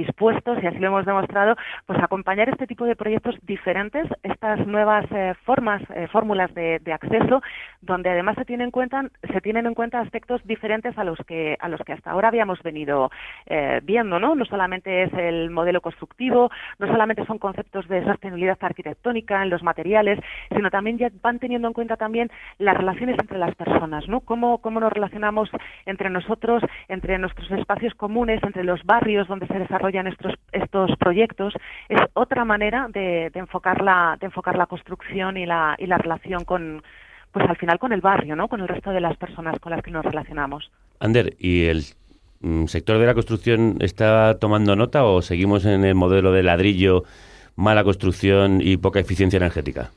y así lo hemos demostrado, pues acompañar este tipo de proyectos diferentes, estas nuevas eh, formas, eh, fórmulas de, de, acceso, donde además se tienen en cuenta, se tienen en cuenta aspectos diferentes a los que a los que hasta ahora habíamos venido eh, viendo, ¿no? No solamente es el modelo constructivo, no solamente son conceptos de sostenibilidad arquitectónica en los materiales, sino también ya van teniendo en cuenta también las relaciones entre las personas, ¿no? Cómo, cómo nos relacionamos entre nosotros, entre nuestros espacios comunes, entre los barrios donde se desarrollan estos estos proyectos es otra manera de, de, enfocar la de enfocar la construcción y la y la relación con pues al final con el barrio no con el resto de las personas con las que nos relacionamos. Ander y el mm, sector de la construcción está tomando nota o seguimos en el modelo de ladrillo mala construcción y poca eficiencia energética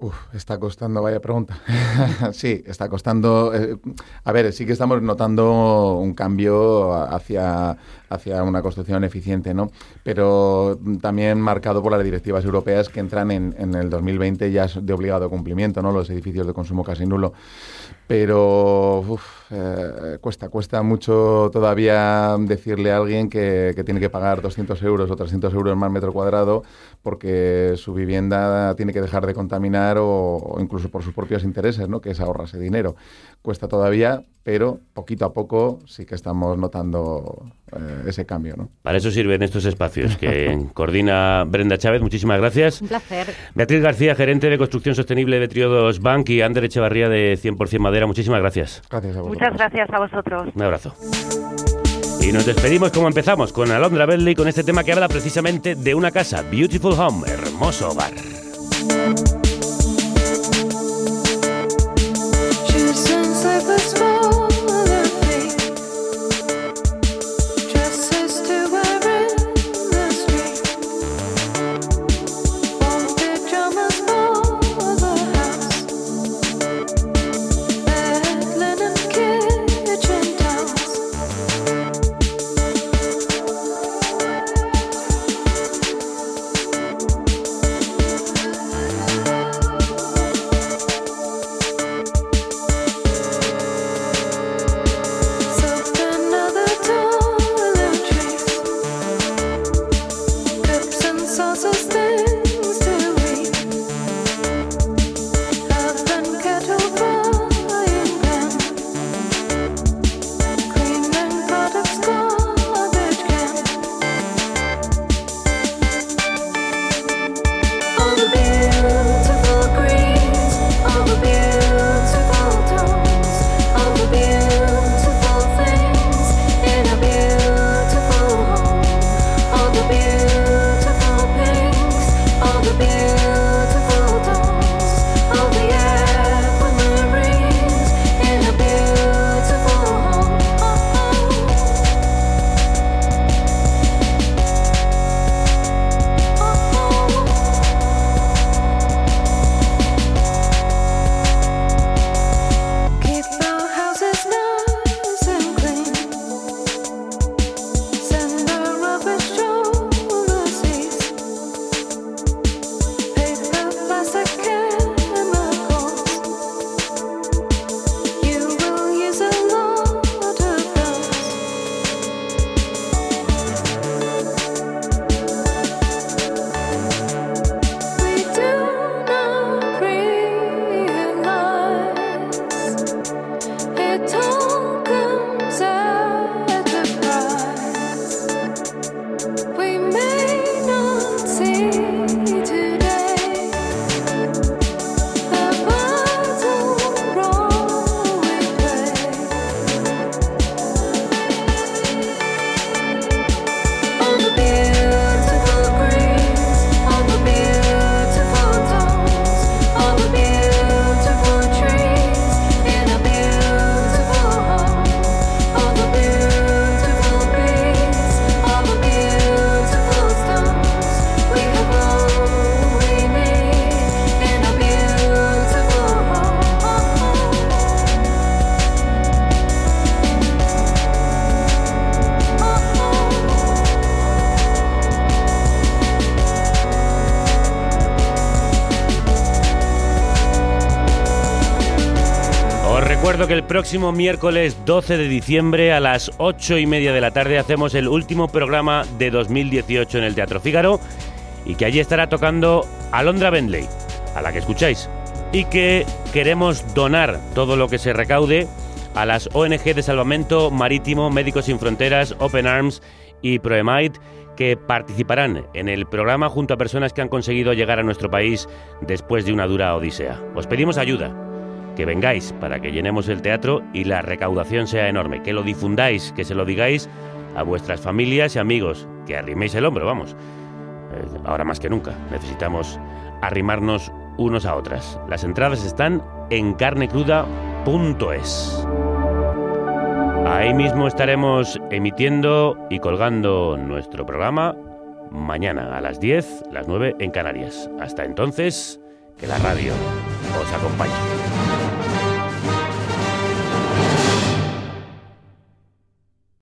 Uf, está costando, vaya pregunta. [laughs] sí, está costando. eh, a ver, sí que estamos notando un cambio hacia, hacia una construcción eficiente, ¿no? Pero también marcado por las directivas europeas que entran en, en el 2020 ya de obligado cumplimiento, ¿no? Los edificios de consumo casi nulo. Pero uf, eh, cuesta, cuesta mucho todavía decirle a alguien que, tiene que pagar 200 euros o 300 euros más metro cuadrado porque su vivienda tiene que dejar de contaminar o, o incluso por sus propios intereses, ¿no? que es ahorrarse dinero. Cuesta todavía, pero poquito a poco sí que estamos notando eh, ese cambio. ¿no? Para eso sirven estos espacios que [laughs] coordina Brenda Chávez. Muchísimas gracias. Un placer. Beatriz García, gerente de construcción sostenible de Triodos Bank y Ander Echevarría de 100% Madera. Muchísimas gracias. Gracias a Muchas gracias a vosotros. Un abrazo. Y nos despedimos como empezamos, con Alondra Bentley, con este tema que habla precisamente de una casa, Beautiful Home, hermoso hogar. Próximo miércoles 12 de diciembre a las 8 y media de la tarde hacemos el último programa de 2018 en el Teatro Fígaro y que allí estará tocando Alondra Bentley, a la que escucháis, y que queremos donar todo lo que se recaude a las ONG de salvamento marítimo, Médicos Sin Fronteras, Open Arms y Proemite, que participarán en el programa junto a personas que han conseguido llegar a nuestro país después de una dura odisea. Os pedimos ayuda que vengáis para que llenemos el teatro y la recaudación sea enorme, que lo difundáis, que se lo digáis a vuestras familias y amigos, que arriméis el hombro, vamos. Eh, ahora más que nunca, necesitamos arrimarnos unos a otras. Las entradas están en carnecruda.es. Ahí mismo estaremos emitiendo y colgando nuestro programa mañana a las 10, las 9 en Canarias. Hasta entonces, Que la radio os acompañe.